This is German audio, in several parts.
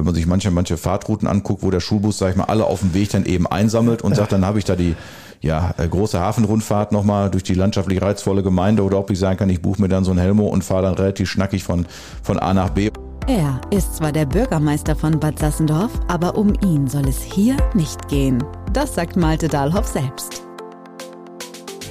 wenn man sich manche, manche Fahrtrouten anguckt, wo der Schulbus, sag ich mal, alle auf dem Weg dann eben einsammelt und sagt, dann habe ich da die ja, äh, große Hafenrundfahrt nochmal durch die landschaftlich reizvolle Gemeinde oder ob ich sagen kann, ich buche mir dann so ein Helmo und fahre dann relativ schnackig von, von A nach B. Er ist zwar der Bürgermeister von Bad Sassendorf, aber um ihn soll es hier nicht gehen. Das sagt Malte Dahlhoff selbst.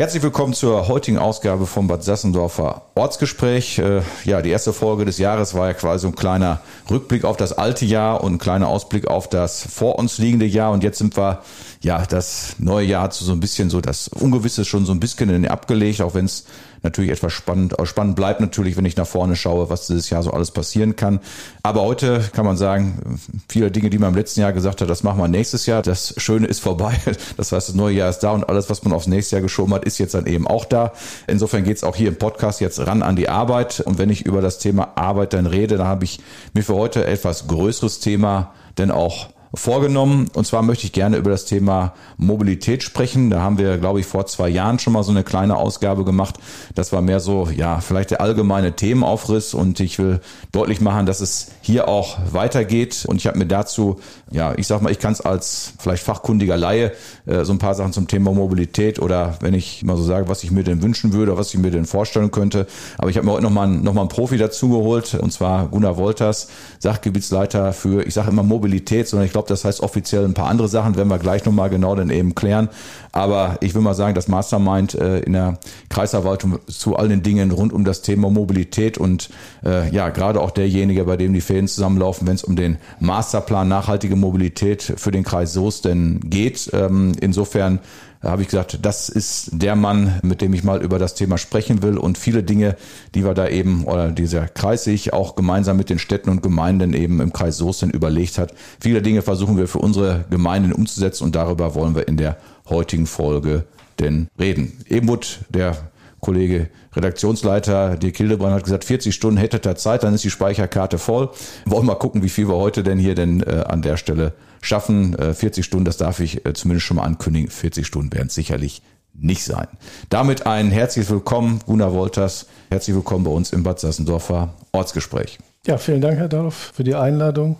Herzlich willkommen zur heutigen Ausgabe vom Bad Sassendorfer Ortsgespräch. Äh, ja, die erste Folge des Jahres war ja quasi ein kleiner Rückblick auf das alte Jahr und ein kleiner Ausblick auf das vor uns liegende Jahr. Und jetzt sind wir, ja, das neue Jahr hat so ein bisschen so das Ungewisse schon so ein bisschen abgelegt, auch wenn es natürlich etwas spannend, spannend bleibt natürlich, wenn ich nach vorne schaue, was dieses Jahr so alles passieren kann. Aber heute kann man sagen, viele Dinge, die man im letzten Jahr gesagt hat, das machen wir nächstes Jahr. Das Schöne ist vorbei. Das heißt, das neue Jahr ist da und alles, was man aufs nächste Jahr geschoben hat, ist jetzt dann eben auch da. Insofern geht es auch hier im Podcast jetzt ran an die Arbeit. Und wenn ich über das Thema Arbeit dann rede, dann habe ich mir für heute etwas größeres Thema denn auch vorgenommen. Und zwar möchte ich gerne über das Thema Mobilität sprechen. Da haben wir, glaube ich, vor zwei Jahren schon mal so eine kleine Ausgabe gemacht. Das war mehr so, ja, vielleicht der allgemeine Themenaufriss. Und ich will deutlich machen, dass es hier auch weitergeht. Und ich habe mir dazu, ja, ich sag mal, ich kann es als vielleicht fachkundiger Laie äh, so ein paar Sachen zum Thema Mobilität oder wenn ich mal so sage, was ich mir denn wünschen würde, was ich mir denn vorstellen könnte. Aber ich habe mir heute nochmal noch mal einen Profi dazu geholt. Und zwar Gunnar Wolters, Sachgebietsleiter für, ich sage immer Mobilität, sondern ich glaube, das heißt offiziell ein paar andere Sachen, werden wir gleich nochmal genau dann eben klären. Aber ich will mal sagen, das Mastermind äh, in der Kreisverwaltung zu all den Dingen rund um das Thema Mobilität und äh, ja, gerade auch derjenige, bei dem die Fäden zusammenlaufen, wenn es um den Masterplan nachhaltige Mobilität für den Kreis Soest denn geht. Ähm, insofern da habe ich gesagt, das ist der Mann, mit dem ich mal über das Thema sprechen will und viele Dinge, die wir da eben oder dieser Kreis sich auch gemeinsam mit den Städten und Gemeinden eben im Kreis Soesten überlegt hat. Viele Dinge versuchen wir für unsere Gemeinden umzusetzen und darüber wollen wir in der heutigen Folge denn reden. Ebenwood, der Kollege Redaktionsleiter Dirk Hildebrand hat gesagt, 40 Stunden hätte er Zeit, dann ist die Speicherkarte voll. Wollen wir mal gucken, wie viel wir heute denn hier denn äh, an der Stelle schaffen. Äh, 40 Stunden, das darf ich äh, zumindest schon mal ankündigen. 40 Stunden werden es sicherlich nicht sein. Damit ein herzliches Willkommen, Gunnar Wolters. Herzlich willkommen bei uns im Bad Sassendorfer Ortsgespräch. Ja, vielen Dank, Herr Daloff, für die Einladung.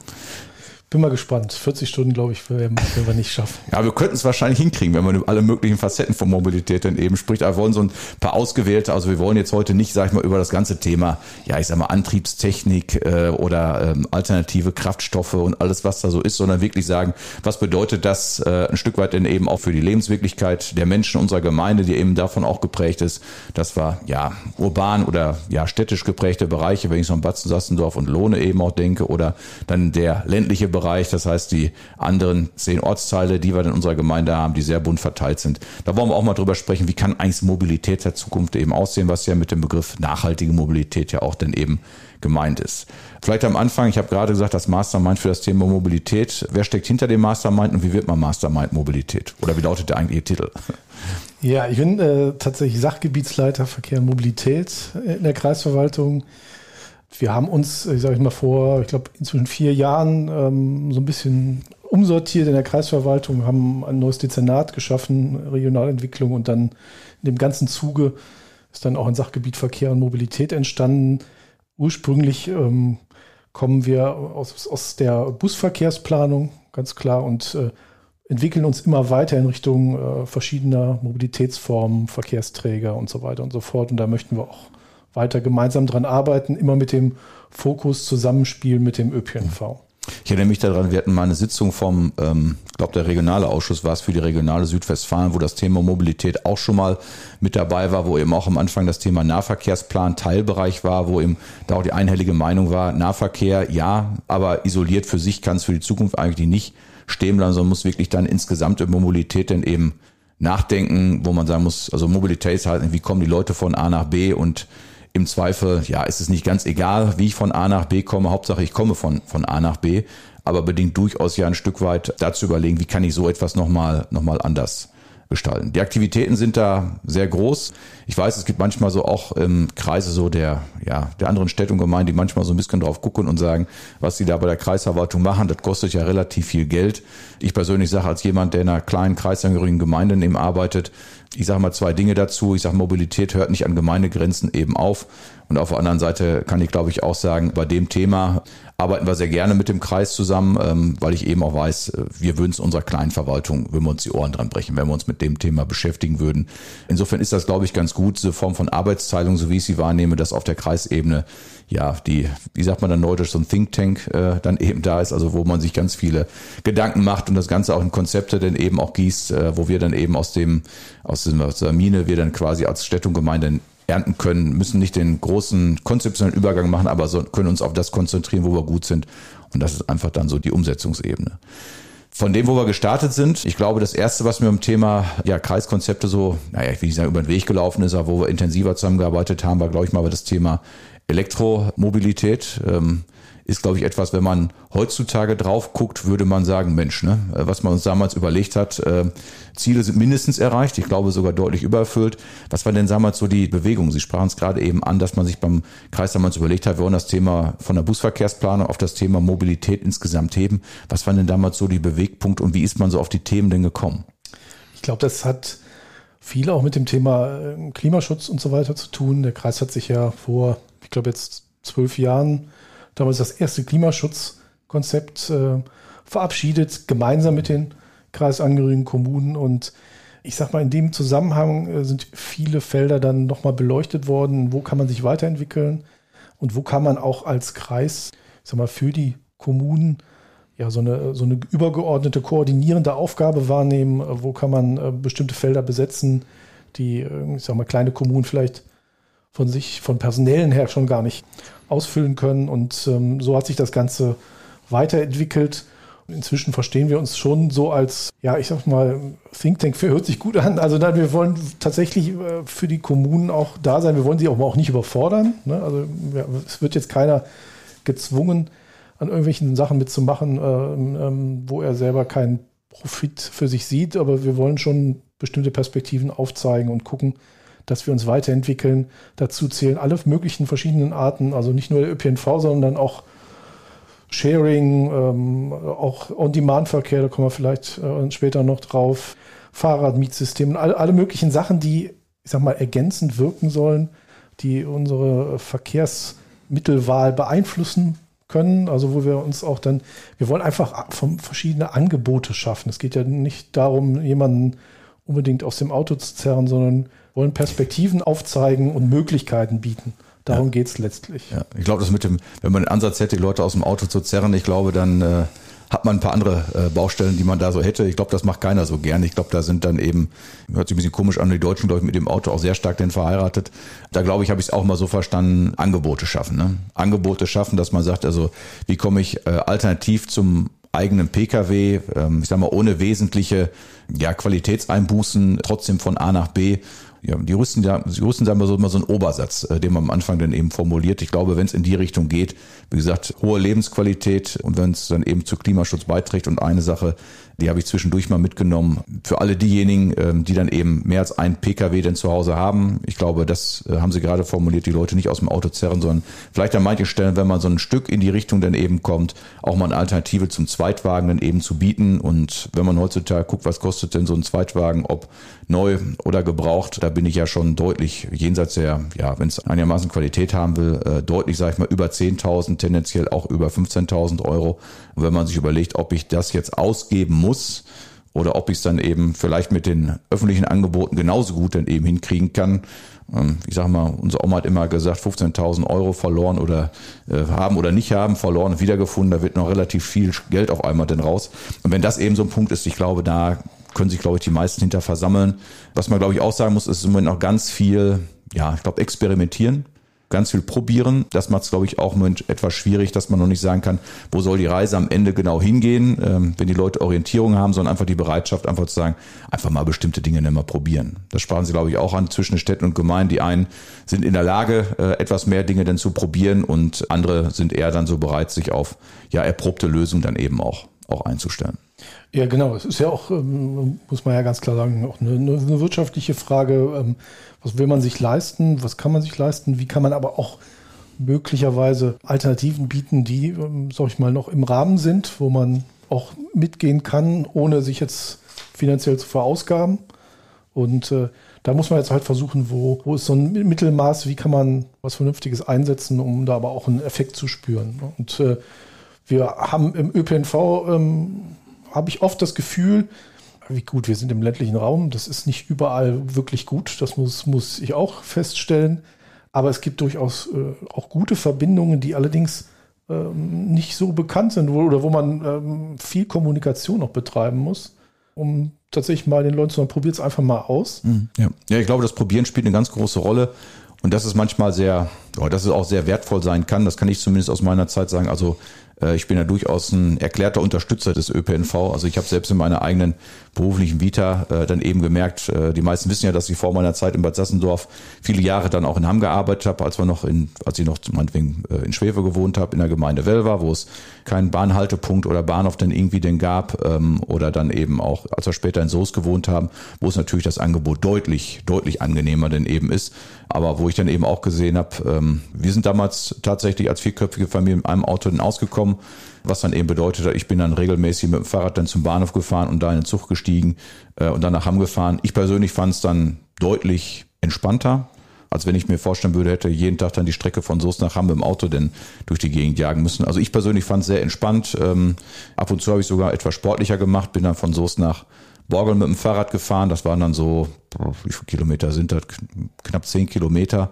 Bin mal gespannt. 40 Stunden, glaube ich, werden, wir nicht schaffen. Ja, wir könnten es wahrscheinlich hinkriegen, wenn man alle möglichen Facetten von Mobilität dann eben spricht. Aber wir wollen so ein paar ausgewählte, also wir wollen jetzt heute nicht, sag ich mal, über das ganze Thema, ja, ich sag mal, Antriebstechnik äh, oder ähm, alternative Kraftstoffe und alles, was da so ist, sondern wirklich sagen, was bedeutet das äh, ein Stück weit denn eben auch für die Lebenswirklichkeit der Menschen unserer Gemeinde, die eben davon auch geprägt ist, dass wir ja urban oder ja städtisch geprägte Bereiche, wenn ich so an Batzen, Sassendorf und Lohne eben auch denke, oder dann der ländliche Bereich, Bereich, das heißt die anderen zehn Ortsteile, die wir in unserer Gemeinde haben, die sehr bunt verteilt sind. Da wollen wir auch mal drüber sprechen, wie kann eigentlich Mobilität der Zukunft eben aussehen, was ja mit dem Begriff nachhaltige Mobilität ja auch dann eben gemeint ist. Vielleicht am Anfang, ich habe gerade gesagt, das Mastermind für das Thema Mobilität. Wer steckt hinter dem Mastermind und wie wird man Mastermind Mobilität? Oder wie lautet der eigentliche Titel? Ja, ich bin äh, tatsächlich Sachgebietsleiter Verkehr und Mobilität in der Kreisverwaltung wir haben uns, ich sage ich mal, vor, ich glaube, inzwischen vier Jahren ähm, so ein bisschen umsortiert in der Kreisverwaltung, haben ein neues Dezernat geschaffen, Regionalentwicklung und dann in dem ganzen Zuge ist dann auch ein Sachgebiet Verkehr und Mobilität entstanden. Ursprünglich ähm, kommen wir aus, aus der Busverkehrsplanung, ganz klar, und äh, entwickeln uns immer weiter in Richtung äh, verschiedener Mobilitätsformen, Verkehrsträger und so weiter und so fort. Und da möchten wir auch weiter gemeinsam dran arbeiten, immer mit dem Fokus Zusammenspiel mit dem ÖPNV. Ich erinnere mich daran, wir hatten mal eine Sitzung vom, ähm, glaube, der regionale Ausschuss war es für die regionale Südwestfalen, wo das Thema Mobilität auch schon mal mit dabei war, wo eben auch am Anfang das Thema Nahverkehrsplan Teilbereich war, wo eben da auch die einhellige Meinung war, Nahverkehr ja, aber isoliert für sich kann es für die Zukunft eigentlich nicht stehen bleiben, sondern muss wirklich dann insgesamt über Mobilität dann eben nachdenken, wo man sagen muss, also Mobilität ist halt, wie kommen die Leute von A nach B und im Zweifel, ja, ist es nicht ganz egal, wie ich von A nach B komme. Hauptsache, ich komme von, von A nach B, aber bedingt durchaus ja ein Stück weit dazu überlegen, wie kann ich so etwas nochmal, noch mal anders gestalten. Die Aktivitäten sind da sehr groß. Ich weiß, es gibt manchmal so auch im Kreise so der, ja, der anderen Städte und Gemeinden, die manchmal so ein bisschen drauf gucken und sagen, was sie da bei der Kreisverwaltung machen, das kostet ja relativ viel Geld. Ich persönlich sage als jemand, der in einer kleinen kreisangehörigen Gemeinde eben arbeitet, ich sage mal zwei Dinge dazu. Ich sage, Mobilität hört nicht an Gemeindegrenzen eben auf. Und auf der anderen Seite kann ich, glaube ich, auch sagen, bei dem Thema arbeiten wir sehr gerne mit dem Kreis zusammen, ähm, weil ich eben auch weiß, äh, wir würden es unserer kleinen Verwaltung, würden wir uns die Ohren dran brechen, wenn wir uns mit dem Thema beschäftigen würden. Insofern ist das, glaube ich, ganz gut, diese Form von Arbeitsteilung, so wie ich sie wahrnehme, dass auf der Kreisebene ja, die, wie sagt man dann neudeutsch, so ein Think Tank äh, dann eben da ist, also wo man sich ganz viele Gedanken macht und das Ganze auch in Konzepte dann eben auch gießt, äh, wo wir dann eben aus dem, aus, dem, aus der Mine, wir dann quasi als Städte und Gemeinde ernten können, müssen nicht den großen konzeptionellen Übergang machen, aber so, können uns auf das konzentrieren, wo wir gut sind. Und das ist einfach dann so die Umsetzungsebene. Von dem, wo wir gestartet sind, ich glaube, das erste, was mir im Thema ja, Kreiskonzepte so, naja, ich will nicht sagen, über den Weg gelaufen ist, aber wo wir intensiver zusammengearbeitet haben, war, glaube ich, mal das Thema Elektromobilität. Ähm, ist, glaube ich, etwas, wenn man heutzutage drauf guckt, würde man sagen, Mensch, ne, äh, was man uns damals überlegt hat, äh, Ziele sind mindestens erreicht, ich glaube sogar deutlich übererfüllt. Was war denn damals so die Bewegung? Sie sprachen es gerade eben an, dass man sich beim Kreis damals überlegt hat, wir wollen das Thema von der Busverkehrsplanung auf das Thema Mobilität insgesamt heben. Was waren denn damals so die Bewegpunkte und wie ist man so auf die Themen denn gekommen? Ich glaube, das hat viel auch mit dem Thema ähm, Klimaschutz und so weiter zu tun. Der Kreis hat sich ja vor, ich glaube jetzt zwölf Jahren damals das erste Klimaschutzkonzept äh, verabschiedet, gemeinsam mit den kreisangehörigen Kommunen. Und ich sag mal, in dem Zusammenhang äh, sind viele Felder dann nochmal beleuchtet worden. Wo kann man sich weiterentwickeln und wo kann man auch als Kreis, ich sag mal, für die Kommunen ja, so eine, so eine übergeordnete koordinierende Aufgabe wahrnehmen, wo kann man äh, bestimmte Felder besetzen, die, äh, ich sag mal, kleine Kommunen vielleicht von sich, von personellen her schon gar nicht ausfüllen können. Und ähm, so hat sich das Ganze weiterentwickelt. Inzwischen verstehen wir uns schon so als, ja, ich sag mal, Think Tank hört sich gut an. Also dann, wir wollen tatsächlich äh, für die Kommunen auch da sein. Wir wollen sie auch, auch nicht überfordern. Ne? Also ja, es wird jetzt keiner gezwungen, an irgendwelchen Sachen mitzumachen, ähm, ähm, wo er selber keinen Profit für sich sieht. Aber wir wollen schon bestimmte Perspektiven aufzeigen und gucken, dass wir uns weiterentwickeln. Dazu zählen alle möglichen verschiedenen Arten, also nicht nur der ÖPNV, sondern auch Sharing, ähm, auch On-Demand-Verkehr, da kommen wir vielleicht äh, später noch drauf, Fahrradmietsystem, all, alle möglichen Sachen, die, ich sag mal, ergänzend wirken sollen, die unsere Verkehrsmittelwahl beeinflussen können, also wo wir uns auch dann, wir wollen einfach verschiedene Angebote schaffen. Es geht ja nicht darum, jemanden unbedingt aus dem Auto zu zerren, sondern wollen Perspektiven aufzeigen und Möglichkeiten bieten. Darum ja. geht es letztlich. Ja. Ich glaube, das mit dem, wenn man den Ansatz hätte, die Leute aus dem Auto zu zerren, ich glaube, dann äh, hat man ein paar andere äh, Baustellen, die man da so hätte. Ich glaube, das macht keiner so gern. Ich glaube, da sind dann eben, hört sich ein bisschen komisch an, die Deutschen, glaube ich, mit dem Auto auch sehr stark denn verheiratet. Da glaube ich, habe ich es auch mal so verstanden, Angebote schaffen. Ne? Angebote schaffen, dass man sagt, also wie komme ich äh, alternativ zum eigenen Pkw, ähm, ich sag mal, ohne wesentliche ja, Qualitätseinbußen trotzdem von A nach B ja, die rüsten ja, sie rüsten sagen so immer so einen Obersatz, äh, den man am Anfang dann eben formuliert. Ich glaube, wenn es in die Richtung geht, wie gesagt, hohe Lebensqualität und wenn es dann eben zu Klimaschutz beiträgt und eine Sache, die habe ich zwischendurch mal mitgenommen. Für alle diejenigen, ähm, die dann eben mehr als ein Pkw denn zu Hause haben. Ich glaube, das äh, haben Sie gerade formuliert, die Leute nicht aus dem Auto zerren, sondern vielleicht an manchen Stellen, wenn man so ein Stück in die Richtung dann eben kommt, auch mal eine Alternative zum Zweitwagen dann eben zu bieten. Und wenn man heutzutage guckt, was kostet denn so ein Zweitwagen, ob neu oder gebraucht, da bin ich ja schon deutlich jenseits der, ja, wenn es einigermaßen Qualität haben will, äh, deutlich, sage ich mal, über 10.000, tendenziell auch über 15.000 Euro. Und wenn man sich überlegt, ob ich das jetzt ausgeben muss oder ob ich es dann eben vielleicht mit den öffentlichen Angeboten genauso gut dann eben hinkriegen kann. Ähm, ich sage mal, unser Oma hat immer gesagt, 15.000 Euro verloren oder äh, haben oder nicht haben, verloren und wiedergefunden. Da wird noch relativ viel Geld auf einmal denn raus. Und wenn das eben so ein Punkt ist, ich glaube, da können sich, glaube ich, die meisten hinter versammeln. Was man, glaube ich, auch sagen muss, ist im Moment noch ganz viel, ja, ich glaube, experimentieren ganz viel probieren. Das macht es, glaube ich, auch etwas schwierig, dass man noch nicht sagen kann, wo soll die Reise am Ende genau hingehen, ähm, wenn die Leute Orientierung haben, sondern einfach die Bereitschaft, einfach zu sagen, einfach mal bestimmte Dinge nicht mehr probieren. Das sprachen Sie, glaube ich, auch an zwischen Städten und Gemeinden. Die einen sind in der Lage, äh, etwas mehr Dinge denn zu probieren und andere sind eher dann so bereit, sich auf ja erprobte Lösungen dann eben auch, auch einzustellen. Ja, genau. Es ist ja auch, ähm, muss man ja ganz klar sagen, auch eine, eine, wirtschaftliche Frage. Ähm, was will man sich leisten? Was kann man sich leisten? Wie kann man aber auch möglicherweise Alternativen bieten, die, ähm, sag ich mal, noch im Rahmen sind, wo man auch mitgehen kann, ohne sich jetzt finanziell zu verausgaben. Und äh, da muss man jetzt halt versuchen, wo, wo ist so ein Mittelmaß, wie kann man was Vernünftiges einsetzen, um da aber auch einen Effekt zu spüren. Und äh, wir haben im ÖPNV, ähm, habe ich oft das Gefühl, wie gut, wir sind im ländlichen Raum, das ist nicht überall wirklich gut, das muss, muss ich auch feststellen. Aber es gibt durchaus äh, auch gute Verbindungen, die allerdings ähm, nicht so bekannt sind oder wo man ähm, viel Kommunikation noch betreiben muss, um tatsächlich mal den Leuten zu sagen, probiert es einfach mal aus. Mhm, ja. ja, ich glaube, das Probieren spielt eine ganz große Rolle. Und das ist manchmal sehr, ja, dass es auch sehr wertvoll sein kann. Das kann ich zumindest aus meiner Zeit sagen. Also ich bin ja durchaus ein erklärter Unterstützer des ÖPNV. Also ich habe selbst in meiner eigenen beruflichen Vita äh, dann eben gemerkt, äh, die meisten wissen ja, dass ich vor meiner Zeit in Bad Sassendorf viele Jahre dann auch in Hamm gearbeitet habe, als wir noch in, als ich noch meinetwegen äh, in Schweve gewohnt habe, in der Gemeinde Welver, wo es keinen Bahnhaltepunkt oder Bahnhof dann irgendwie denn gab, ähm, oder dann eben auch, als wir später in Soos gewohnt haben, wo es natürlich das Angebot deutlich, deutlich angenehmer denn eben ist. Aber wo ich dann eben auch gesehen habe, ähm, wir sind damals tatsächlich als vierköpfige Familie mit einem Auto dann ausgekommen, was dann eben bedeutet ich bin dann regelmäßig mit dem Fahrrad dann zum Bahnhof gefahren und da in den Zug gestiegen äh, und dann nach Hamm gefahren. Ich persönlich fand es dann deutlich entspannter, als wenn ich mir vorstellen würde, hätte jeden Tag dann die Strecke von Soest nach Hamm im Auto denn durch die Gegend jagen müssen. Also ich persönlich fand es sehr entspannt. Ähm, ab und zu habe ich sogar etwas sportlicher gemacht, bin dann von Soest nach Borgel mit dem Fahrrad gefahren. Das waren dann so, wie viele Kilometer sind das? Knapp zehn Kilometer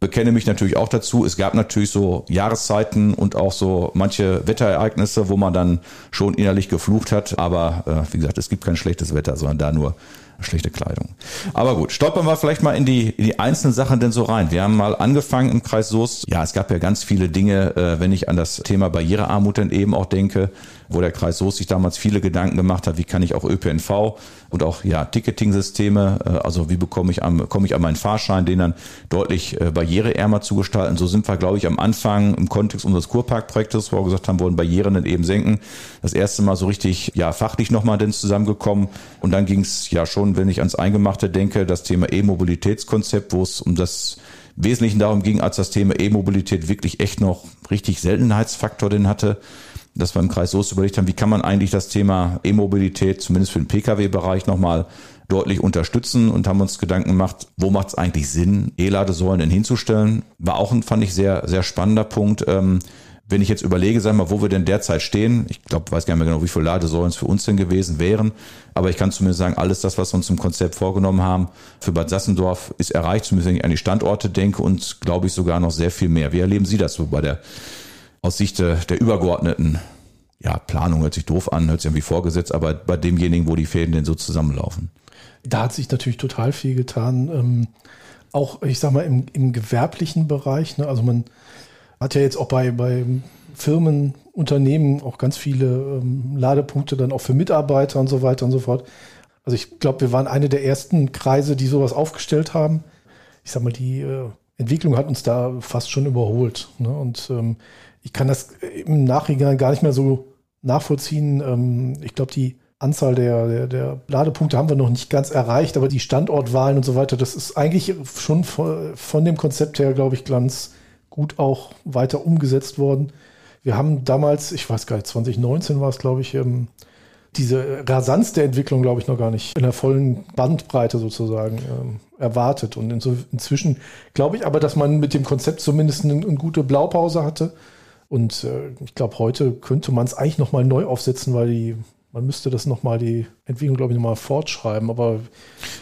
bekenne mich natürlich auch dazu. Es gab natürlich so Jahreszeiten und auch so manche Wetterereignisse, wo man dann schon innerlich geflucht hat. Aber äh, wie gesagt, es gibt kein schlechtes Wetter, sondern da nur schlechte Kleidung. Aber gut, stolpern wir vielleicht mal in die, in die einzelnen Sachen denn so rein. Wir haben mal angefangen im Kreis Soest. Ja, es gab ja ganz viele Dinge, äh, wenn ich an das Thema Barrierearmut dann eben auch denke wo der Kreis Soest sich damals viele Gedanken gemacht hat, wie kann ich auch ÖPNV und auch ja Ticketing-Systeme, äh, also wie bekomme ich am, komme ich an meinen Fahrschein, den dann deutlich äh, barriereärmer zu gestalten. So sind wir, glaube ich, am Anfang im Kontext unseres Kurparkprojektes, wo wir gesagt haben, wollen Barrieren dann eben senken. Das erste Mal so richtig, ja, fachlich nochmal denn zusammengekommen. Und dann ging es ja schon, wenn ich ans Eingemachte denke, das Thema E-Mobilitätskonzept, wo es um das Wesentlichen darum ging, als das Thema E-Mobilität wirklich echt noch richtig Seltenheitsfaktor denn hatte dass wir im Kreis Soest überlegt haben, wie kann man eigentlich das Thema E-Mobilität, zumindest für den Pkw-Bereich, nochmal deutlich unterstützen und haben uns Gedanken gemacht, wo macht es eigentlich Sinn, E-Ladesäulen denn hinzustellen. War auch ein, fand ich, sehr, sehr spannender Punkt. Ähm, wenn ich jetzt überlege, sag mal, wo wir denn derzeit stehen, ich glaube, weiß gar nicht mehr genau, wie viele Ladesäulen es für uns denn gewesen wären, aber ich kann zumindest sagen, alles das, was wir uns im Konzept vorgenommen haben, für Bad Sassendorf ist erreicht, zumindest wenn ich an die Standorte denke und glaube ich sogar noch sehr viel mehr. Wie erleben Sie das so bei der aus Sicht der, übergeordneten ja, Planung hört sich doof an, hört sich irgendwie vorgesetzt, aber bei demjenigen, wo die Fäden denn so zusammenlaufen. Da hat sich natürlich total viel getan. Ähm, auch, ich sag mal, im, im gewerblichen Bereich. Ne? Also man hat ja jetzt auch bei, bei Firmen, Unternehmen auch ganz viele ähm, Ladepunkte dann auch für Mitarbeiter und so weiter und so fort. Also ich glaube, wir waren eine der ersten Kreise, die sowas aufgestellt haben. Ich sag mal, die äh, Entwicklung hat uns da fast schon überholt. Ne? Und ähm, ich kann das im Nachhinein gar nicht mehr so nachvollziehen. Ähm, ich glaube, die Anzahl der, der, der, Ladepunkte haben wir noch nicht ganz erreicht, aber die Standortwahlen und so weiter, das ist eigentlich schon von, von dem Konzept her, glaube ich, ganz gut auch weiter umgesetzt worden. Wir haben damals, ich weiß gar nicht, 2019 war es, glaube ich, ähm, diese Rasanz der Entwicklung, glaube ich, noch gar nicht in der vollen Bandbreite sozusagen ähm, erwartet. Und inzwischen glaube ich aber, dass man mit dem Konzept zumindest eine, eine gute Blaupause hatte und äh, ich glaube, heute könnte man es eigentlich nochmal neu aufsetzen, weil die, man müsste das nochmal, die Entwicklung, glaube ich, nochmal fortschreiben. Aber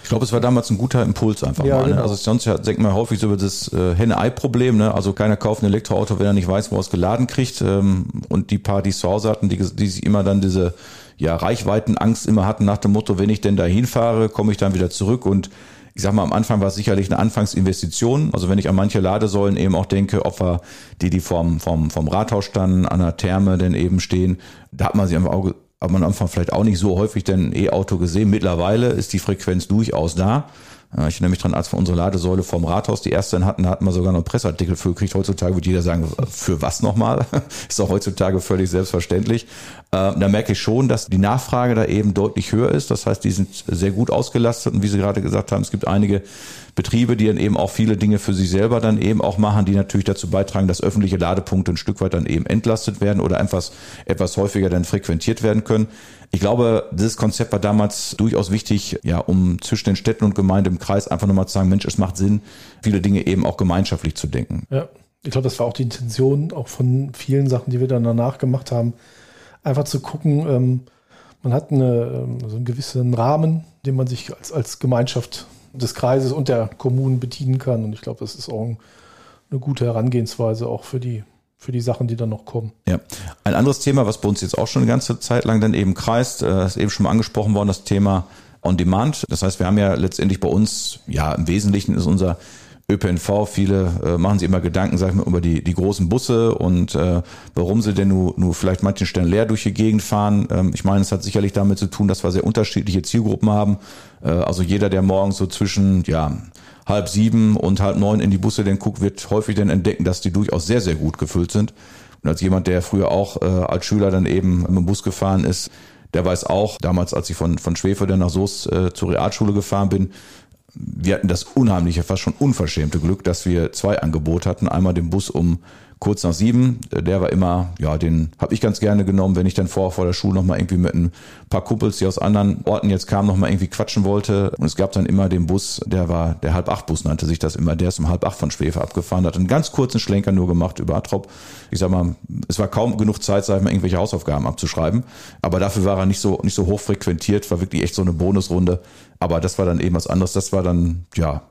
ich glaube, es war damals ein guter Impuls einfach ja, mal. Ne? Genau. Also sonst ja, denkt man häufig so über das äh, Henne-Ei-Problem. Ne? Also keiner kauft ein Elektroauto, wenn er nicht weiß, wo er es geladen kriegt. Ähm, und die paar, die zu Hause hatten, die, die sich immer dann diese ja, Reichweitenangst immer hatten nach dem Motto, wenn ich denn da hinfahre, komme ich dann wieder zurück und ich sag mal, am Anfang war es sicherlich eine Anfangsinvestition. Also wenn ich an manche Ladesäulen eben auch denke, Opfer, die, die vom, vom, vom Rathaus standen, an der Therme denn eben stehen, da hat man sie am Auge, hat man am Anfang vielleicht auch nicht so häufig denn E-Auto gesehen. Mittlerweile ist die Frequenz durchaus da. Äh, ich erinnere mich dran, als wir unsere Ladesäule vom Rathaus die erste hatten, da hatten wir sogar noch einen Presseartikel für gekriegt. Heutzutage würde jeder sagen, für was nochmal? ist auch heutzutage völlig selbstverständlich. Äh, da merke ich schon, dass die Nachfrage da eben deutlich höher ist. Das heißt, die sind sehr gut ausgelastet und wie Sie gerade gesagt haben, es gibt einige Betriebe, die dann eben auch viele Dinge für sich selber dann eben auch machen, die natürlich dazu beitragen, dass öffentliche Ladepunkte ein Stück weit dann eben entlastet werden oder etwas, etwas häufiger dann frequentiert werden können. Ich glaube, dieses Konzept war damals durchaus wichtig, ja, um zwischen den Städten und Gemeinden im Kreis einfach nochmal zu sagen, Mensch, es macht Sinn, viele Dinge eben auch gemeinschaftlich zu denken. Ja, ich glaube, das war auch die Intention, auch von vielen Sachen, die wir dann danach gemacht haben, einfach zu gucken, ähm, man hat eine, ähm, so einen gewissen Rahmen, den man sich als, als Gemeinschaft des Kreises und der Kommunen bedienen kann. Und ich glaube, das ist auch eine gute Herangehensweise auch für die für die Sachen, die dann noch kommen. Ja. Ein anderes Thema, was bei uns jetzt auch schon eine ganze Zeit lang dann eben kreist, äh, ist eben schon mal angesprochen worden, das Thema On Demand. Das heißt, wir haben ja letztendlich bei uns, ja, im Wesentlichen ist unser ÖPNV, viele äh, machen sich immer Gedanken, sag ich mal, über die, die großen Busse und äh, warum sie denn nur, nur vielleicht manchen Stellen leer durch die Gegend fahren. Ähm, ich meine, es hat sicherlich damit zu tun, dass wir sehr unterschiedliche Zielgruppen haben. Äh, also jeder, der morgens so zwischen, ja, halb sieben und halb neun in die Busse denn guckt, wird häufig dann entdecken, dass die durchaus sehr, sehr gut gefüllt sind. Und als jemand, der früher auch äh, als Schüler dann eben mit dem Bus gefahren ist, der weiß auch, damals, als ich von, von Schwefel dann nach Soest äh, zur Realschule gefahren bin, wir hatten das unheimliche, fast schon unverschämte Glück, dass wir zwei Angebote hatten. Einmal den Bus um kurz nach sieben. Der war immer, ja, den habe ich ganz gerne genommen, wenn ich dann vor, vor der Schule nochmal irgendwie mit ein paar Kumpels, die aus anderen Orten jetzt kamen, nochmal irgendwie quatschen wollte. Und es gab dann immer den Bus, der war, der halb acht Bus nannte sich das immer, der ist um halb acht von Schwefe abgefahren, hat einen ganz kurzen Schlenker nur gemacht über Atrop. Ich sag mal, es war kaum genug Zeit, sag ich mal, irgendwelche Hausaufgaben abzuschreiben. Aber dafür war er nicht so, nicht so hoch frequentiert, war wirklich echt so eine Bonusrunde. Aber das war dann eben was anderes. Das war dann, ja,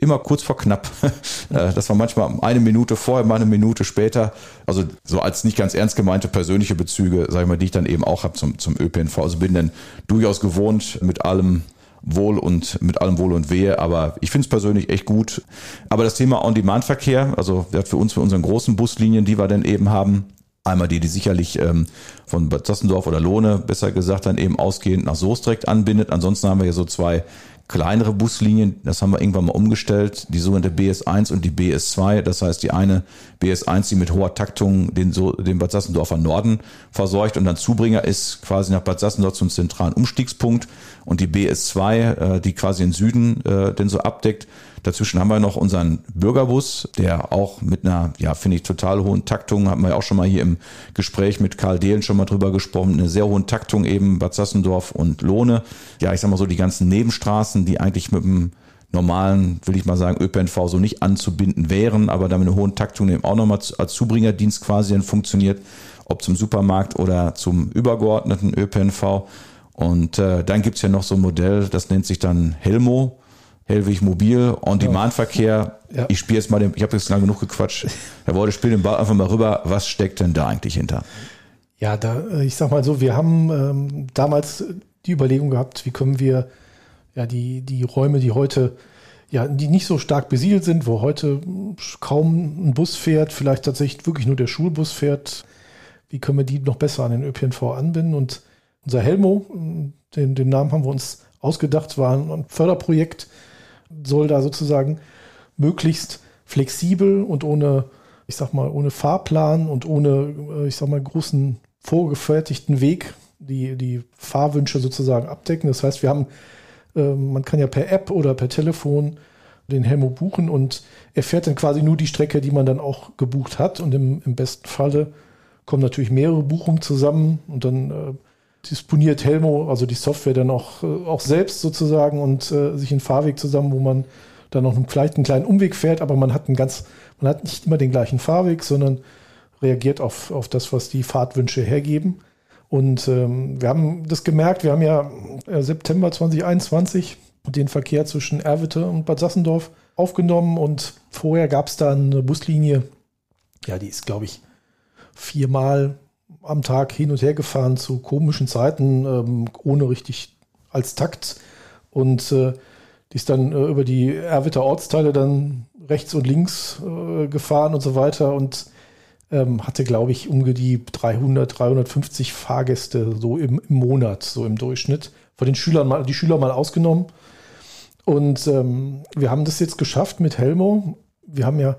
immer kurz vor knapp. Äh, das war manchmal eine Minute vorher, mal eine Minute später. Also so als nicht ganz ernst gemeinte persönliche Bezüge, sag ich mal, die ich dann eben auch habe zum, zum ÖPNV. Also bin dann durchaus gewohnt mit allem Wohl und mit allem Wohl und Wehe, aber ich finde es persönlich echt gut. Aber das Thema On-Demand-Verkehr, also für uns, für unseren großen Buslinien, die wir dann eben haben, Einmal die, die sicherlich ähm, von Bad Sassendorf oder Lohne, besser gesagt, dann eben ausgehend nach Soest direkt anbindet. Ansonsten haben wir hier so zwei kleinere Buslinien, das haben wir irgendwann mal umgestellt, die sogenannte BS1 und die BS2. Das heißt, die eine BS1, die mit hoher Taktung den, so, den Bad Sassendorfer Norden versorgt und dann Zubringer ist quasi nach Bad Sassendorf zum zentralen Umstiegspunkt und die BS2, äh, die quasi den Süden äh, den so abdeckt. Dazwischen haben wir noch unseren Bürgerbus, der auch mit einer, ja, finde ich, total hohen Taktung, haben wir ja auch schon mal hier im Gespräch mit Karl Dehlen schon mal drüber gesprochen, eine sehr hohen Taktung eben Bad Sassendorf und Lohne. Ja, ich sag mal so, die ganzen Nebenstraßen, die eigentlich mit dem normalen, will ich mal sagen, ÖPNV so nicht anzubinden wären, aber damit eine hohen Taktung eben auch nochmal als Zubringerdienst quasi dann funktioniert, ob zum Supermarkt oder zum übergeordneten ÖPNV. Und äh, dann gibt's ja noch so ein Modell, das nennt sich dann Helmo. Hellwig Mobil, On-Demand-Verkehr. Ja. Ich spiele jetzt mal den, ich habe jetzt lang genug gequatscht. Herr Wolde, spiel den Ball einfach mal rüber. Was steckt denn da eigentlich hinter? Ja, da, äh, ich sag mal so, wir haben ähm, damals die Überlegung gehabt, wie können wir ja die, die Räume, die heute ja, die nicht so stark besiedelt sind, wo heute kaum ein Bus fährt, vielleicht tatsächlich wirklich nur der Schulbus fährt, wie können wir die noch besser an den ÖPNV anbinden? Und unser Helmo, den, den Namen haben wir uns ausgedacht, war ein Förderprojekt, soll da sozusagen möglichst flexibel und ohne, ich sag mal, ohne Fahrplan und ohne, äh, ich sag mal, großen vorgefertigten Weg die, die Fahrwünsche sozusagen abdecken. Das heißt, wir haben, äh, man kann ja per App oder per Telefon den Helmo buchen und er fährt dann quasi nur die Strecke, die man dann auch gebucht hat. Und im, im besten Falle kommen natürlich mehrere Buchungen zusammen und dann äh, disponiert Helmo, also die Software dann auch, äh, auch selbst sozusagen und äh, sich einen Fahrweg zusammen, wo man dann noch vielleicht einen kleinen Umweg fährt, aber man hat einen ganz, man hat nicht immer den gleichen Fahrweg, sondern reagiert auf, auf das, was die Fahrtwünsche hergeben. Und ähm, wir haben das gemerkt, wir haben ja äh, September 2021 den Verkehr zwischen Erwitte und Bad Sassendorf aufgenommen und vorher gab es da eine Buslinie, ja, die ist, glaube ich, viermal am Tag hin und her gefahren zu komischen Zeiten, ähm, ohne richtig als Takt. Und äh, die ist dann äh, über die Erwitter Ortsteile dann rechts und links äh, gefahren und so weiter und ähm, hatte, glaube ich, um die 300, 350 Fahrgäste so im, im, Monat, so im Durchschnitt. Von den Schülern mal, die Schüler mal ausgenommen. Und ähm, wir haben das jetzt geschafft mit Helmo. Wir haben ja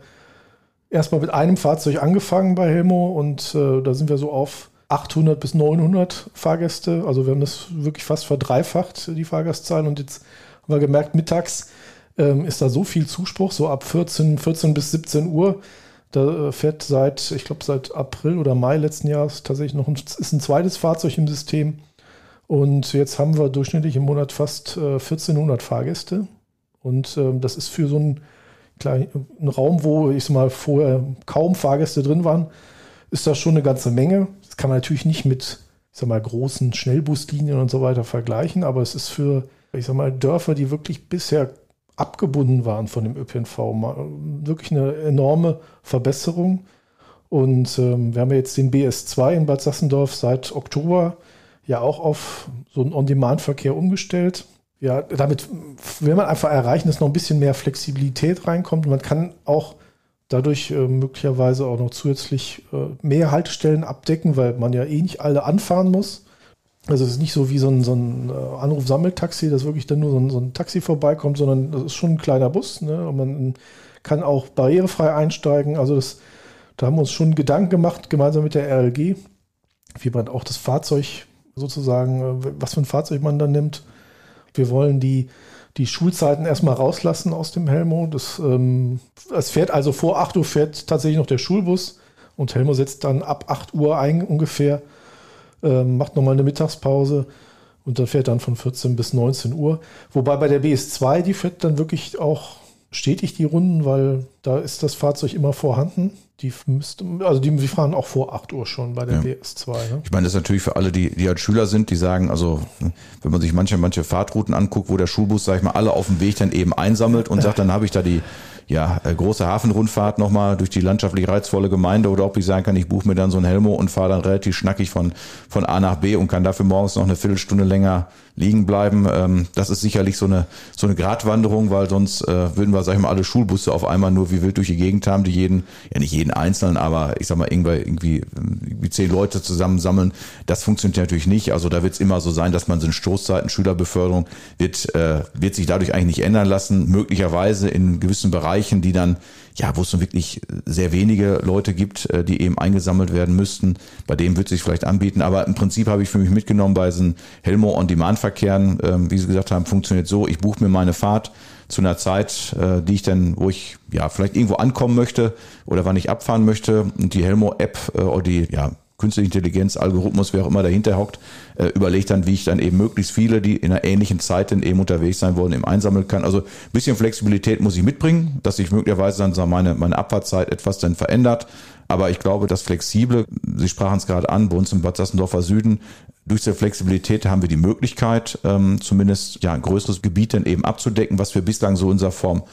erstmal mit einem Fahrzeug angefangen bei Helmo und äh, da sind wir so auf 800 bis 900 Fahrgäste. Also wir haben das wirklich fast verdreifacht, die Fahrgastzahlen. Und jetzt haben wir gemerkt, mittags ähm, ist da so viel Zuspruch, so ab 14, 14 bis 17 Uhr. Da äh, fährt seit, ich glaube, seit April oder Mai letzten Jahres tatsächlich noch ein, ist ein zweites Fahrzeug im System. Und jetzt haben wir durchschnittlich im Monat fast äh, 1400 Fahrgäste. Und ähm, das ist für so einen, einen Raum, wo ich mal vorher kaum Fahrgäste drin waren, ist das schon eine ganze Menge. Das kann man natürlich nicht mit, ich sag mal, großen Schnellbuslinien und so weiter vergleichen, aber es ist für, ich sag mal, Dörfer, die wirklich bisher abgebunden waren von dem ÖPNV, wirklich eine enorme Verbesserung. Und ähm, wir haben ja jetzt den BS2 in Bad Sassendorf seit Oktober ja auch auf so einen On-Demand-Verkehr umgestellt. Ja, damit will man einfach erreichen, dass noch ein bisschen mehr Flexibilität reinkommt. Man kann auch dadurch äh, möglicherweise auch noch zusätzlich äh, mehr Haltestellen abdecken, weil man ja eh nicht alle anfahren muss. Also es ist nicht so wie so ein, so ein äh, Anruf-Sammeltaxi, dass wirklich dann nur so ein, so ein, Taxi vorbeikommt, sondern das ist schon ein kleiner Bus. Ne? Und man kann auch barrierefrei einsteigen. Also das, da haben wir uns schon Gedanken gemacht, gemeinsam mit der RLG, wie man auch das Fahrzeug sozusagen, äh, was für ein Fahrzeug man dann nimmt. Wir wollen die, die Schulzeiten erstmal rauslassen aus dem Helmo. Das, ähm, es fährt also vor 8 Uhr fährt tatsächlich noch der Schulbus und Helmo setzt dann ab 8 Uhr ein ungefähr, ähm, macht nochmal eine Mittagspause und dann fährt dann von 14 bis 19 Uhr. Wobei bei der BS2, die fährt dann wirklich auch stetig die Runden, weil da ist das Fahrzeug immer vorhanden. Die müsste, also die, die fahren auch vor 8 Uhr schon bei der ja. BS2. Ne? Ich meine, das ist natürlich für alle, die, die als Schüler sind, die sagen, also wenn man sich manche, manche Fahrtrouten anguckt, wo der Schulbus, sag ich mal, alle auf dem Weg dann eben einsammelt und sagt, dann habe ich da die ja, äh, große Hafenrundfahrt nochmal durch die landschaftlich reizvolle Gemeinde oder ob ich sagen kann, ich buche mir dann so ein Helmo und fahre dann relativ schnackig von, von A nach B und kann dafür morgens noch eine Viertelstunde länger liegen bleiben. Ähm, das ist sicherlich so eine, so eine Gratwanderung, weil sonst äh, würden wir, sag ich mal, alle Schulbusse auf einmal nur wie wild durch die Gegend haben, die jeden, ja nicht jeden einzelnen, aber ich sag mal, irgendwie, irgendwie, irgendwie zehn Leute zusammensammeln. Das funktioniert natürlich nicht. Also da wird es immer so sein, dass man so eine Stoßzeiten, Schülerbeförderung wird, äh, wird sich dadurch eigentlich nicht ändern lassen. Möglicherweise in gewissen Bereichen, die dann ja, wo es nun wirklich sehr wenige Leute gibt, äh, die eben eingesammelt werden müssten. Bei dem wird sich vielleicht anbieten. Aber im Prinzip habe ich für mich mitgenommen bei diesen Helmo On-Demand-Verkehren, ähm, wie Sie gesagt haben, funktioniert so, ich buche mir meine Fahrt zu einer Zeit, äh, die ich dann, wo ich ja vielleicht irgendwo ankommen möchte oder wann ich abfahren möchte. Und die Helmo-App äh, oder die ja, künstliche Intelligenz, Algorithmus, wer auch immer dahinter hockt, äh, überlegt dann, wie ich dann eben möglichst viele, die in einer ähnlichen Zeit dann eben unterwegs sein wollen, eben einsammeln kann. Also ein bisschen Flexibilität muss ich mitbringen, dass sich möglicherweise dann so meine, meine Abfahrtzeit etwas dann verändert. Aber ich glaube, das Flexible, Sie sprachen es gerade an, bei uns im Bad Sassendorfer Süden, durch diese Flexibilität haben wir die Möglichkeit, ähm, zumindest ja ein größeres Gebiet dann eben abzudecken, was wir bislang so in unserer Form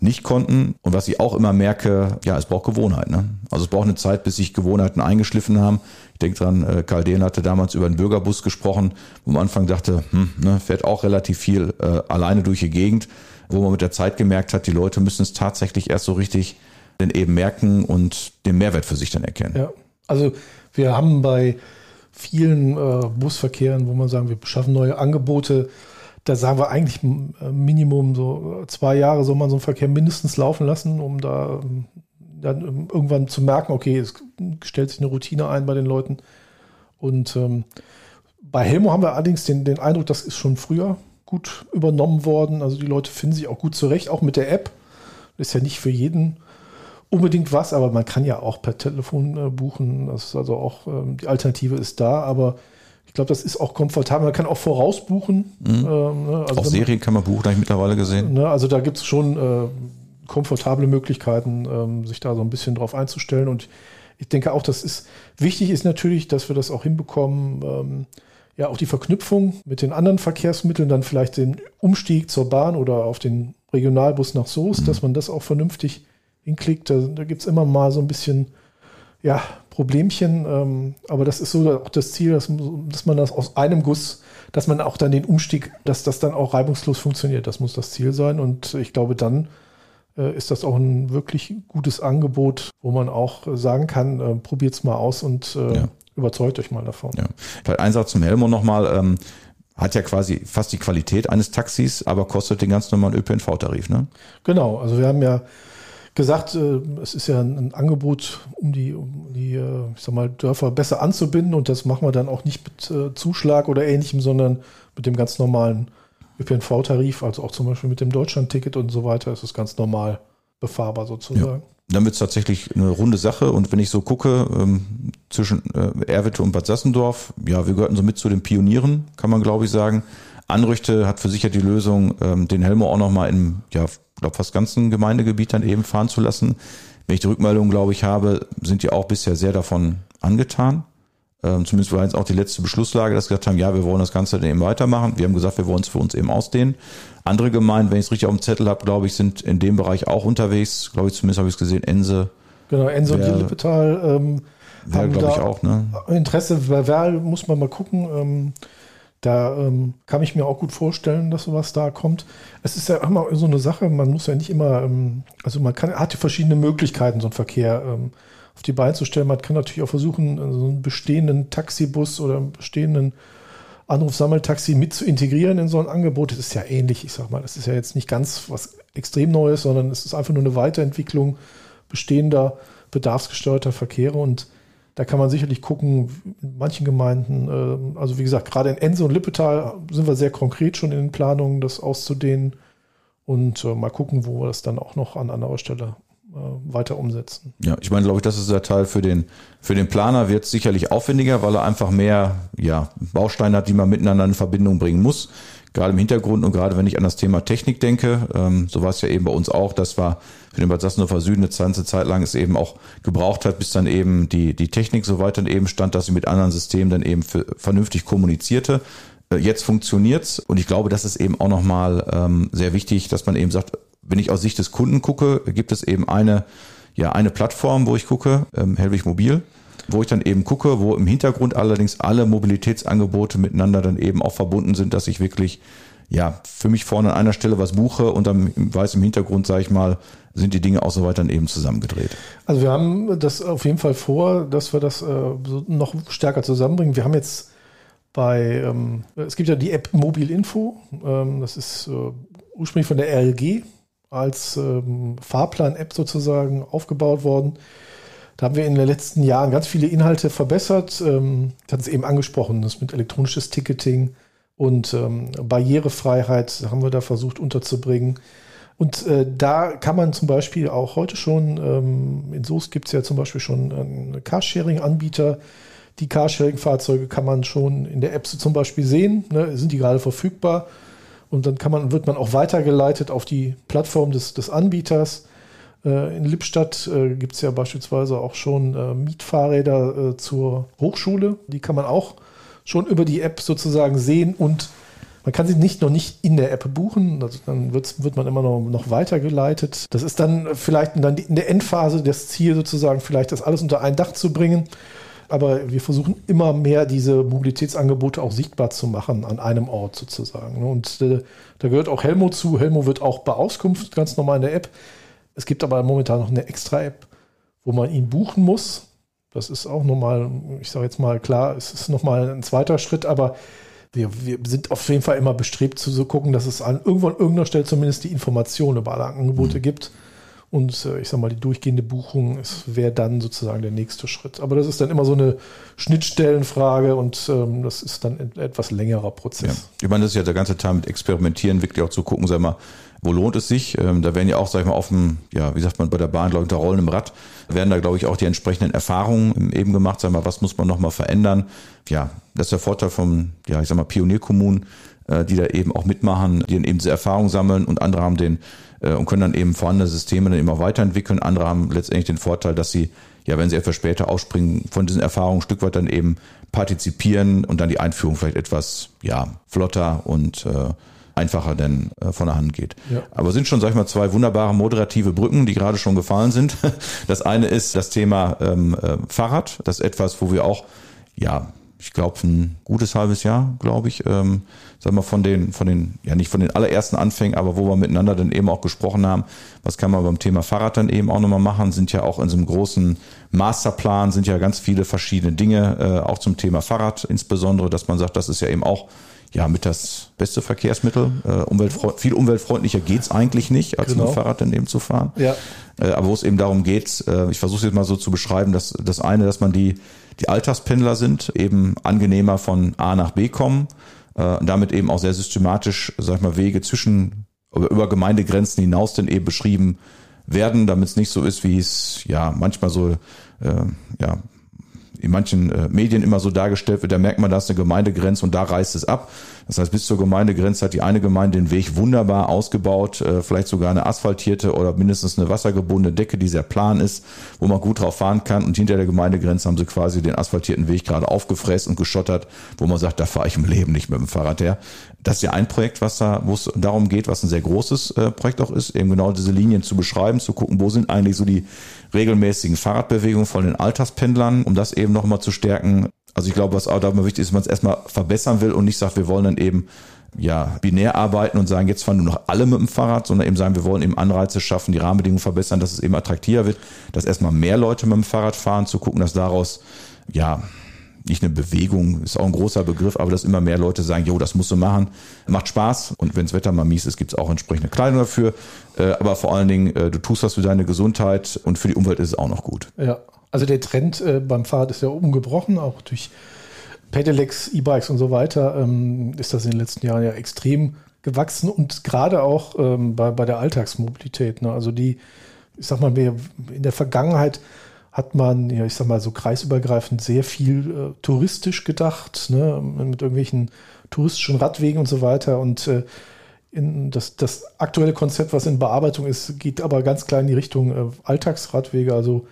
nicht konnten. Und was ich auch immer merke, ja, es braucht Gewohnheit. Ne? Also es braucht eine Zeit, bis sich Gewohnheiten eingeschliffen haben. Ich denke dran, äh, Karl Dehn hatte damals über einen Bürgerbus gesprochen, wo man am Anfang dachte, hm, ne, fährt auch relativ viel äh, alleine durch die Gegend, wo man mit der Zeit gemerkt hat, die Leute müssen es tatsächlich erst so richtig denn eben merken und den Mehrwert für sich dann erkennen. Ja, also wir haben bei vielen äh, Busverkehren, wo man sagen, wir beschaffen neue Angebote, da sagen wir eigentlich äh, Minimum so zwei Jahre soll man so einen Verkehr mindestens laufen lassen, um da dann irgendwann zu merken, okay, es stellt sich eine Routine ein bei den Leuten. Und ähm, bei Helmo haben wir allerdings den, den Eindruck, das ist schon früher gut übernommen worden. Also die Leute finden sich auch gut zurecht, auch mit der App. Ist ja nicht für jeden unbedingt was, aber man kann ja auch per Telefon äh, buchen. Das ist also auch, ähm, die Alternative ist da, aber ich glaube, das ist auch komfortabel. Man kann auch vorausbuchen. Mhm. Ähm, ne? also auch Serien kann man buchen, habe ich mittlerweile gesehen. Ne? Also da gibt es schon äh, komfortable Möglichkeiten, ähm, sich da so ein bisschen drauf einzustellen. Und ich denke auch, das ist wichtig ist natürlich, dass wir das auch hinbekommen. Ähm, ja, auch die Verknüpfung mit den anderen Verkehrsmitteln, dann vielleicht den Umstieg zur Bahn oder auf den Regionalbus nach Soest, mhm. dass man das auch vernünftig hinklickt. Da, da gibt es immer mal so ein bisschen ja, Problemchen. Ähm, aber das ist so auch das Ziel, dass, dass man das aus einem Guss, dass man auch dann den Umstieg, dass das dann auch reibungslos funktioniert. Das muss das Ziel sein. Und ich glaube, dann äh, ist das auch ein wirklich gutes Angebot, wo man auch sagen kann, äh, probiert es mal aus und äh, ja. überzeugt euch mal davon. Ja. Vielleicht ein Satz zum Helmo nochmal. Ähm hat ja quasi fast die Qualität eines Taxis, aber kostet den ganz normalen ÖPNV-Tarif, ne? Genau, also wir haben ja gesagt, äh, es ist ja ein Angebot, um die, um die äh, ich sag mal, Dörfer besser anzubinden und das machen wir dann auch nicht mit äh, Zuschlag oder ähnlichem, sondern mit dem ganz normalen ÖPNV-Tarif, also auch zum Beispiel mit dem Deutschland-Ticket und so weiter, ist es ganz normal befahrbar sozusagen. Ja dann wird es tatsächlich eine runde Sache. Und wenn ich so gucke, ähm, zwischen äh, Erwitte und Bad Sassendorf, ja, wir gehörten so mit zu den Pionieren, kann man glaube ich sagen. Anrüchte hat für sich ja die Lösung, ähm, den Helmo auch nochmal im, ja, glaube fast ganzen Gemeindegebiet dann eben fahren zu lassen. Wenn ich die Rückmeldung, glaube ich, habe, sind die auch bisher sehr davon angetan. Ähm, zumindest war jetzt auch die letzte Beschlusslage, dass wir gesagt haben, ja, wir wollen das Ganze dann eben weitermachen. Wir haben gesagt, wir wollen es für uns eben ausdehnen. Andere Gemeinden, wenn ich es richtig auf dem Zettel habe, glaube ich, sind in dem Bereich auch unterwegs. Glaube ich, zumindest habe ich es gesehen, Ense. Genau, Ense und Lippetal ähm, haben glaube ich auch, ne? Interesse. Bei Werl muss man mal gucken. Ähm, da ähm, kann ich mir auch gut vorstellen, dass sowas da kommt. Es ist ja immer so eine Sache, man muss ja nicht immer, ähm, also man kann, hat ja verschiedene Möglichkeiten, so einen Verkehr ähm, auf die Beine zu stellen. Man kann natürlich auch versuchen, so einen bestehenden Taxibus oder einen bestehenden Anrufsammeltaxi mit zu integrieren in so ein Angebot. Das ist ja ähnlich, ich sag mal. Das ist ja jetzt nicht ganz was extrem Neues, sondern es ist einfach nur eine Weiterentwicklung bestehender bedarfsgesteuerter Verkehre und da kann man sicherlich gucken, in manchen Gemeinden, äh, also wie gesagt, gerade in Ense und Lippetal sind wir sehr konkret schon in den Planungen, das auszudehnen und äh, mal gucken, wo wir das dann auch noch an anderer Stelle äh, weiter umsetzen. Ja, ich meine, glaube ich, das ist der Teil für den, für den Planer wird sicherlich aufwendiger, weil er einfach mehr ja, Bausteine hat, die man miteinander in Verbindung bringen muss gerade im Hintergrund und gerade wenn ich an das Thema Technik denke, ähm, so war es ja eben bei uns auch, das war für den Bad Sassendorfer Süden eine ganze Zeit lang es eben auch gebraucht hat, bis dann eben die, die Technik so weit dann eben stand, dass sie mit anderen Systemen dann eben für, vernünftig kommunizierte. Äh, jetzt funktioniert's und ich glaube, das ist eben auch nochmal ähm, sehr wichtig, dass man eben sagt, wenn ich aus Sicht des Kunden gucke, gibt es eben eine, ja, eine Plattform, wo ich gucke, ähm, Helwig Mobil wo ich dann eben gucke, wo im Hintergrund allerdings alle Mobilitätsangebote miteinander dann eben auch verbunden sind, dass ich wirklich ja für mich vorne an einer Stelle was buche und dann weiß im Hintergrund, sage ich mal, sind die Dinge auch so weit dann eben zusammengedreht. Also wir haben das auf jeden Fall vor, dass wir das äh, noch stärker zusammenbringen. Wir haben jetzt bei, ähm, es gibt ja die App Mobil Info, ähm, das ist äh, ursprünglich von der RLG als ähm, Fahrplan-App sozusagen aufgebaut worden. Da haben wir in den letzten Jahren ganz viele Inhalte verbessert. Ähm, ich hatte es eben angesprochen, das mit elektronisches Ticketing und ähm, Barrierefreiheit haben wir da versucht unterzubringen. Und äh, da kann man zum Beispiel auch heute schon, ähm, in Soest gibt es ja zum Beispiel schon einen Carsharing-Anbieter. Die Carsharing-Fahrzeuge kann man schon in der App zum Beispiel sehen. Ne? Sind die gerade verfügbar? Und dann kann man, wird man auch weitergeleitet auf die Plattform des, des Anbieters. Äh, in Lippstadt äh, gibt es ja beispielsweise auch schon äh, Mietfahrräder zur Hochschule. Die kann man auch schon über die App sozusagen sehen und man kann sie nicht noch nicht in der App buchen, also dann wird man immer noch, noch weitergeleitet. Das ist dann vielleicht dann in der Endphase das Ziel sozusagen, vielleicht das alles unter ein Dach zu bringen. Aber wir versuchen immer mehr diese Mobilitätsangebote auch sichtbar zu machen an einem Ort sozusagen. Und äh, da gehört auch Helmo zu. Helmo wird auch beauskunft ganz normal in der App. Es gibt aber momentan noch eine Extra-App, wo man ihn buchen muss. Das ist auch nochmal, ich sage jetzt mal klar, es ist nochmal ein zweiter Schritt, aber wir, wir, sind auf jeden Fall immer bestrebt zu so gucken, dass es an irgendwo an irgendeiner Stelle zumindest die Informationen über alle Angebote mhm. gibt. Und äh, ich sage mal, die durchgehende Buchung wäre dann sozusagen der nächste Schritt. Aber das ist dann immer so eine Schnittstellenfrage und ähm, das ist dann ein etwas längerer Prozess. Ja. Ich meine, das ist ja der ganze Teil mit Experimentieren, wirklich auch zu gucken, sag mal, wo lohnt es sich? Ähm, da werden ja auch, sag ich mal, auf dem, ja, wie sagt man bei der Bahn, glaube ich, unter rollendem Rad, werden da, glaube ich, auch die entsprechenden Erfahrungen eben gemacht, sag mal, was muss man nochmal verändern? Ja, das ist der Vorteil von, ja, ich sag mal, Pionierkommunen, äh, die da eben auch mitmachen, die dann eben diese Erfahrung sammeln und andere haben den, äh, und können dann eben vorhandene Systeme dann immer weiterentwickeln. Andere haben letztendlich den Vorteil, dass sie, ja, wenn sie etwas später ausspringen, von diesen Erfahrungen ein Stück weit dann eben partizipieren und dann die Einführung vielleicht etwas, ja, flotter und, äh, einfacher denn äh, von der Hand geht. Ja. Aber sind schon, sag ich mal, zwei wunderbare moderative Brücken, die gerade schon gefallen sind. Das eine ist das Thema ähm, äh, Fahrrad. Das ist etwas, wo wir auch, ja, ich glaube, ein gutes halbes Jahr, glaube ich, ähm, sagen wir von den, von den, ja nicht von den allerersten Anfängen, aber wo wir miteinander dann eben auch gesprochen haben, was kann man beim Thema Fahrrad dann eben auch nochmal machen, sind ja auch in so einem großen Masterplan, sind ja ganz viele verschiedene Dinge, äh, auch zum Thema Fahrrad insbesondere, dass man sagt, das ist ja eben auch ja mit das beste Verkehrsmittel. Äh, umweltfreund viel umweltfreundlicher geht's eigentlich nicht, als genau. mit dem Fahrrad dann eben zu fahren. Ja. Äh, aber wo es eben darum geht, äh, ich versuche es jetzt mal so zu beschreiben, dass das eine, dass man die, die Alltagspendler sind, eben angenehmer von A nach B kommen, äh, damit eben auch sehr systematisch, sag ich mal, Wege zwischen über Gemeindegrenzen hinaus denn eben beschrieben werden, damit es nicht so ist, wie es ja manchmal so äh, ja in manchen äh, Medien immer so dargestellt wird, da merkt man, da ist eine Gemeindegrenze und da reißt es ab. Das heißt, bis zur Gemeindegrenze hat die eine Gemeinde den Weg wunderbar ausgebaut, äh, vielleicht sogar eine asphaltierte oder mindestens eine wassergebundene Decke, die sehr plan ist, wo man gut drauf fahren kann. Und hinter der Gemeindegrenze haben sie quasi den asphaltierten Weg gerade aufgefräst und geschottert, wo man sagt, da fahre ich im Leben nicht mit dem Fahrrad her. Das ist ja ein Projekt, was da, wo es darum geht, was ein sehr großes äh, Projekt auch ist, eben genau diese Linien zu beschreiben, zu gucken, wo sind eigentlich so die regelmäßigen Fahrradbewegungen von den Alltagspendlern, um das eben nochmal zu stärken. Also ich glaube, was auch da immer wichtig ist, man es erstmal verbessern will und nicht sagt, wir wollen dann eben ja, binär arbeiten und sagen, jetzt fahren nur noch alle mit dem Fahrrad, sondern eben sagen, wir wollen eben Anreize schaffen, die Rahmenbedingungen verbessern, dass es eben attraktiver wird, dass erstmal mehr Leute mit dem Fahrrad fahren, zu gucken, dass daraus, ja, nicht eine Bewegung, ist auch ein großer Begriff, aber dass immer mehr Leute sagen, jo, das musst du machen, macht Spaß und wenn das Wetter mal mies ist, gibt es auch entsprechende Kleidung dafür, äh, aber vor allen Dingen, äh, du tust was für deine Gesundheit und für die Umwelt ist es auch noch gut. Ja, also der Trend äh, beim Fahrrad ist ja umgebrochen, auch durch Pedelecs, E-Bikes und so weiter ähm, ist das in den letzten Jahren ja extrem gewachsen und gerade auch ähm, bei, bei der Alltagsmobilität. Ne? Also die, ich sag mal, in der Vergangenheit hat man, ja, ich sag mal, so kreisübergreifend sehr viel äh, touristisch gedacht, ne, mit irgendwelchen touristischen Radwegen und so weiter. Und äh, in das, das aktuelle Konzept, was in Bearbeitung ist, geht aber ganz klar in die Richtung äh, Alltagsradwege, also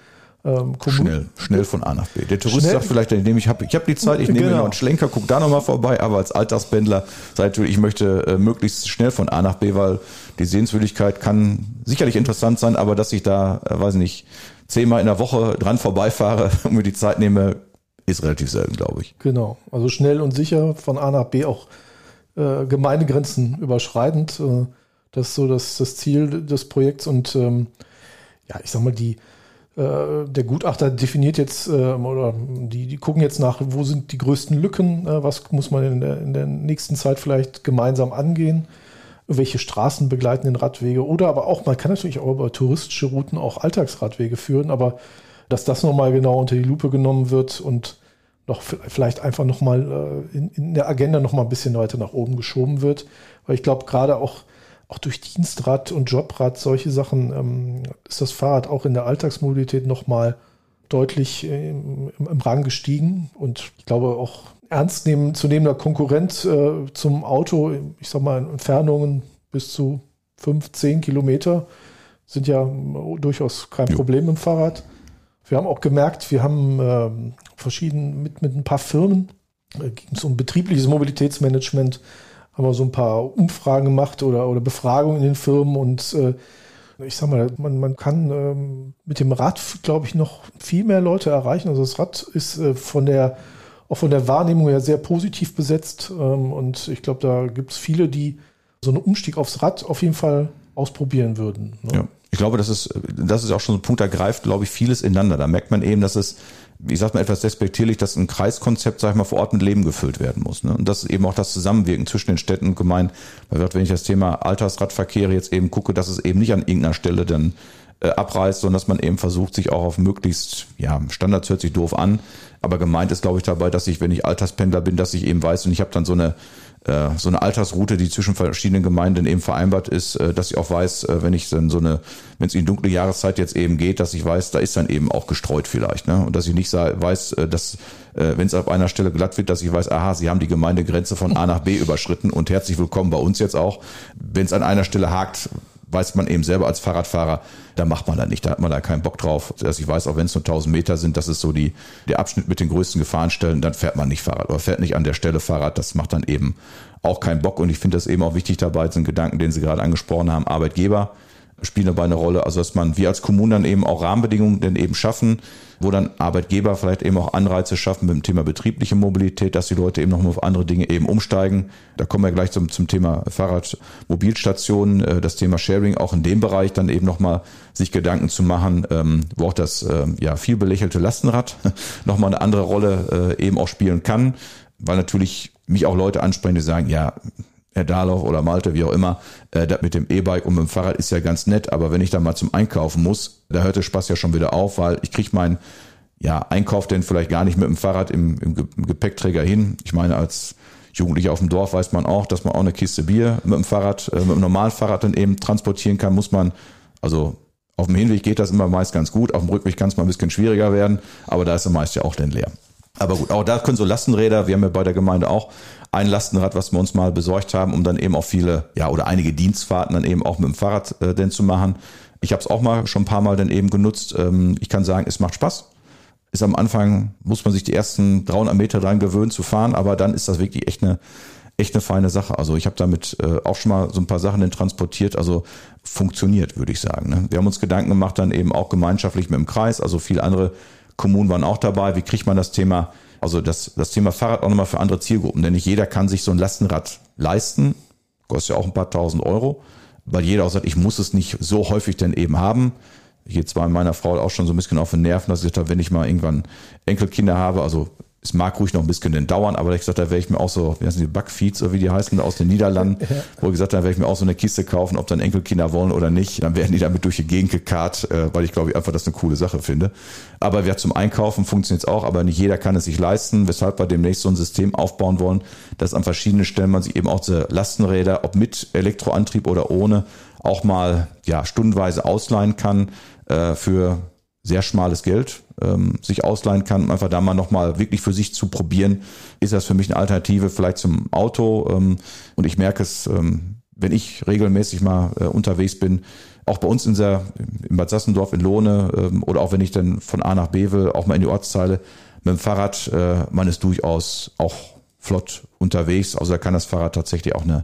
ähm, schnell, schnell von A nach B. Der Tourist schnell. sagt vielleicht, ich nehme, ich habe ich hab die Zeit, ich nehme genau. mir noch einen Schlenker, guck da nochmal vorbei, aber als Alltagspendler sagt ich möchte äh, möglichst schnell von A nach B, weil die Sehenswürdigkeit kann sicherlich interessant sein, aber dass ich da, äh, weiß nicht, zehnmal in der Woche dran vorbeifahre und mir die Zeit nehme, ist relativ selten, glaube ich. Genau, also schnell und sicher von A nach B auch äh, Gemeindegrenzen überschreitend. Äh, das ist so das, das Ziel des Projekts und ähm, ja, ich sag mal, die, äh, der Gutachter definiert jetzt äh, oder die, die gucken jetzt nach, wo sind die größten Lücken, äh, was muss man in der, in der nächsten Zeit vielleicht gemeinsam angehen welche Straßen begleiten den Radwege oder aber auch, man kann natürlich auch über touristische Routen auch Alltagsradwege führen, aber dass das nochmal genau unter die Lupe genommen wird und noch vielleicht einfach nochmal äh, in, in der Agenda nochmal ein bisschen weiter nach oben geschoben wird. Weil ich glaube, gerade auch, auch durch Dienstrad und Jobrad, solche Sachen, ähm, ist das Fahrrad auch in der Alltagsmobilität nochmal deutlich äh, im, im Rang gestiegen. Und ich glaube auch ernst nehmen, zu nehmender Konkurrent äh, zum Auto, ich sag mal, Entfernungen bis zu fünf, zehn Kilometer sind ja äh, durchaus kein jo. Problem im Fahrrad. Wir haben auch gemerkt, wir haben äh, verschieden mit, mit ein paar Firmen, äh, ging es um betriebliches Mobilitätsmanagement, haben wir so ein paar Umfragen gemacht oder, oder Befragungen in den Firmen und äh, ich sag mal, man, man kann ähm, mit dem Rad, glaube ich, noch viel mehr Leute erreichen. Also das Rad ist äh, von der auch von der Wahrnehmung her sehr positiv besetzt. Ähm, und ich glaube, da gibt es viele, die so einen Umstieg aufs Rad auf jeden Fall ausprobieren würden. Ne? Ja. Ich glaube, das ist, das ist auch schon so ein Punkt, da greift, glaube ich, vieles ineinander. Da merkt man eben, dass es, ich sag mal etwas despektierlich, dass ein Kreiskonzept, sag ich mal, vor Ort mit Leben gefüllt werden muss. Ne? Und das ist eben auch das Zusammenwirken zwischen den Städten und Gemeinden. Weil wenn ich das Thema Altersradverkehre jetzt eben gucke, dass es eben nicht an irgendeiner Stelle dann äh, abreißt, sondern dass man eben versucht, sich auch auf möglichst, ja, Standards hört sich doof an, aber gemeint ist, glaube ich, dabei, dass ich, wenn ich Alterspendler bin, dass ich eben weiß und ich habe dann so eine äh, so eine Altersroute, die zwischen verschiedenen Gemeinden eben vereinbart ist, äh, dass ich auch weiß, äh, wenn ich dann so eine, wenn es in dunkle Jahreszeit jetzt eben geht, dass ich weiß, da ist dann eben auch gestreut vielleicht, ne? Und dass ich nicht weiß, dass wenn es auf einer Stelle glatt wird, dass ich weiß, aha, sie haben die Gemeindegrenze von A nach B überschritten und herzlich willkommen bei uns jetzt auch. Wenn es an einer Stelle hakt, weiß man eben selber als Fahrradfahrer, da macht man da nicht, da hat man da keinen Bock drauf. Also ich weiß, auch wenn es nur 1000 Meter sind, das ist so die, der Abschnitt mit den größten Gefahrenstellen, dann fährt man nicht Fahrrad oder fährt nicht an der Stelle Fahrrad, das macht dann eben auch keinen Bock und ich finde das eben auch wichtig dabei, sind Gedanken, den Sie gerade angesprochen haben, Arbeitgeber spielen dabei eine Rolle, also dass man, wir als Kommunen dann eben auch Rahmenbedingungen denn eben schaffen, wo dann Arbeitgeber vielleicht eben auch Anreize schaffen mit dem Thema betriebliche Mobilität, dass die Leute eben nochmal auf andere Dinge eben umsteigen. Da kommen wir gleich zum, zum Thema Fahrradmobilstationen, äh, das Thema Sharing auch in dem Bereich dann eben nochmal sich Gedanken zu machen, ähm, wo auch das ähm, ja viel belächelte Lastenrad nochmal eine andere Rolle äh, eben auch spielen kann. weil natürlich mich auch Leute ansprechen, die sagen, ja, Herr Dahloff oder Malte, wie auch immer, äh, das mit dem E-Bike und mit dem Fahrrad ist ja ganz nett, aber wenn ich da mal zum Einkaufen muss, da hört der Spaß ja schon wieder auf, weil ich kriege meinen ja, Einkauf denn vielleicht gar nicht mit dem Fahrrad im, im, im Gepäckträger hin. Ich meine, als Jugendlicher auf dem Dorf weiß man auch, dass man auch eine Kiste Bier mit dem Fahrrad, äh, mit dem normalen Fahrrad dann eben transportieren kann, muss man, also auf dem Hinweg geht das immer meist ganz gut, auf dem Rückweg kann es mal ein bisschen schwieriger werden, aber da ist er meist ja auch dann leer. Aber gut, auch da können so Lastenräder, wir haben ja bei der Gemeinde auch ein Lastenrad, was wir uns mal besorgt haben, um dann eben auch viele, ja, oder einige Dienstfahrten dann eben auch mit dem Fahrrad äh, denn zu machen. Ich habe es auch mal schon ein paar Mal dann eben genutzt. Ähm, ich kann sagen, es macht Spaß. Ist am Anfang, muss man sich die ersten 300 Meter dran gewöhnen zu fahren, aber dann ist das wirklich echt eine, echt eine feine Sache. Also ich habe damit äh, auch schon mal so ein paar Sachen dann transportiert, also funktioniert, würde ich sagen. Ne? Wir haben uns Gedanken gemacht, dann eben auch gemeinschaftlich mit dem Kreis, also viele andere Kommunen waren auch dabei. Wie kriegt man das Thema also das, das Thema Fahrrad auch nochmal für andere Zielgruppen, denn nicht jeder kann sich so ein Lastenrad leisten, kostet ja auch ein paar tausend Euro, weil jeder auch sagt, ich muss es nicht so häufig denn eben haben. Hier zwar meiner Frau auch schon so ein bisschen auf den Nerven, dass ich da, wenn ich mal irgendwann Enkelkinder habe, also es mag ruhig noch ein bisschen dauern, aber ich gesagt, da werde ich mir auch so, wie heißen die Backfeeds oder wie die heißen, aus den Niederlanden, ja. wo ich gesagt habe, da werde ich mir auch so eine Kiste kaufen, ob dann Enkelkinder wollen oder nicht. Dann werden die damit durch die Gegend gekarrt, äh, weil ich glaube ich einfach das eine coole Sache finde. Aber wer zum Einkaufen funktioniert es auch, aber nicht jeder kann es sich leisten, weshalb wir demnächst so ein System aufbauen wollen, dass an verschiedenen Stellen man sich eben auch diese Lastenräder, ob mit Elektroantrieb oder ohne, auch mal ja stundenweise ausleihen kann äh, für sehr schmales Geld ähm, sich ausleihen kann, um einfach da mal nochmal wirklich für sich zu probieren, ist das für mich eine Alternative vielleicht zum Auto. Ähm, und ich merke es, ähm, wenn ich regelmäßig mal äh, unterwegs bin, auch bei uns in der, in Bad Sassendorf in Lohne ähm, oder auch wenn ich dann von A nach B will, auch mal in die Ortsteile mit dem Fahrrad, äh, man ist durchaus auch flott unterwegs. Also da kann das Fahrrad tatsächlich auch eine,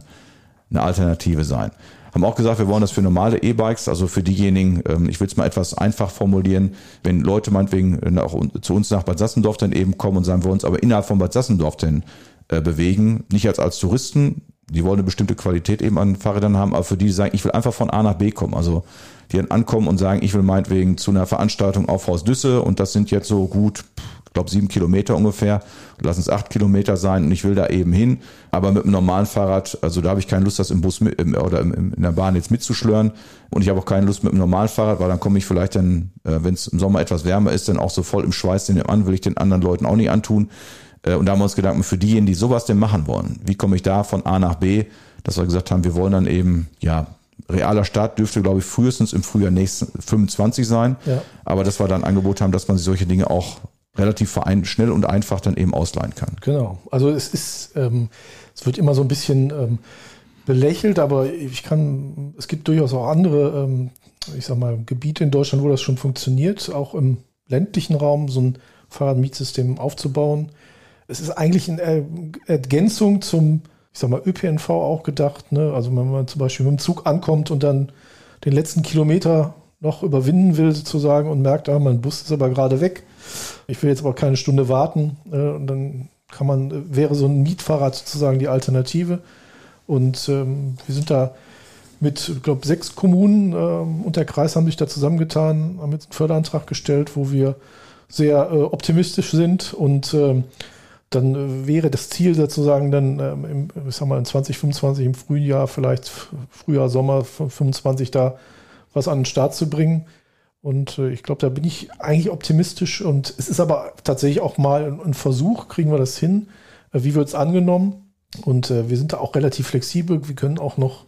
eine Alternative sein. Haben auch gesagt, wir wollen das für normale E-Bikes, also für diejenigen, ähm, ich will es mal etwas einfach formulieren, wenn Leute meinetwegen auch zu uns nach Bad Sassendorf dann eben kommen und sagen, wir uns aber innerhalb von Bad Sassendorf denn äh, bewegen, nicht als als Touristen, die wollen eine bestimmte Qualität eben an Fahrrädern haben, aber für die, die sagen, ich will einfach von A nach B kommen, also die dann ankommen und sagen, ich will meinetwegen zu einer Veranstaltung auf Haus Düsse und das sind jetzt so gut glaube sieben Kilometer ungefähr, lass es acht Kilometer sein und ich will da eben hin, aber mit einem normalen Fahrrad, also da habe ich keine Lust, das im Bus mit, oder in der Bahn jetzt mitzuschlören und ich habe auch keine Lust mit einem normalen Fahrrad, weil dann komme ich vielleicht dann, äh, wenn es im Sommer etwas wärmer ist, dann auch so voll im Schweiß den an, will ich den anderen Leuten auch nicht antun. Äh, und da haben wir uns Gedanken für diejenigen, die sowas denn machen wollen. Wie komme ich da von A nach B? Dass wir gesagt haben, wir wollen dann eben, ja, realer Start dürfte, glaube ich, frühestens im Frühjahr nächsten 25 sein. Ja. Aber dass wir dann ein Angebot haben, dass man sich solche Dinge auch relativ verein, schnell und einfach dann eben ausleihen kann. Genau. Also es ist, ähm, es wird immer so ein bisschen ähm, belächelt, aber ich kann, es gibt durchaus auch andere, ähm, ich sag mal, Gebiete in Deutschland, wo das schon funktioniert, auch im ländlichen Raum so ein Fahrradmietsystem aufzubauen. Es ist eigentlich eine Ergänzung zum, ich sag mal, ÖPNV auch gedacht. Ne? Also wenn man zum Beispiel mit dem Zug ankommt und dann den letzten Kilometer noch überwinden will sozusagen und merkt, ah, mein Bus ist aber gerade weg, ich will jetzt aber keine Stunde warten. Äh, und dann kann man, wäre so ein Mietfahrrad sozusagen die Alternative. Und ähm, wir sind da mit, ich glaube, sechs Kommunen ähm, und der Kreis haben sich da zusammengetan, haben jetzt einen Förderantrag gestellt, wo wir sehr äh, optimistisch sind und ähm, dann wäre das Ziel sozusagen dann ähm, im, ich sag mal, in 2025 im Frühjahr, vielleicht Frühjahr, Sommer 25 da was an den Start zu bringen. Und äh, ich glaube, da bin ich eigentlich optimistisch. Und es ist aber tatsächlich auch mal ein, ein Versuch, kriegen wir das hin? Äh, wie wird es angenommen? Und äh, wir sind da auch relativ flexibel. Wir können auch noch,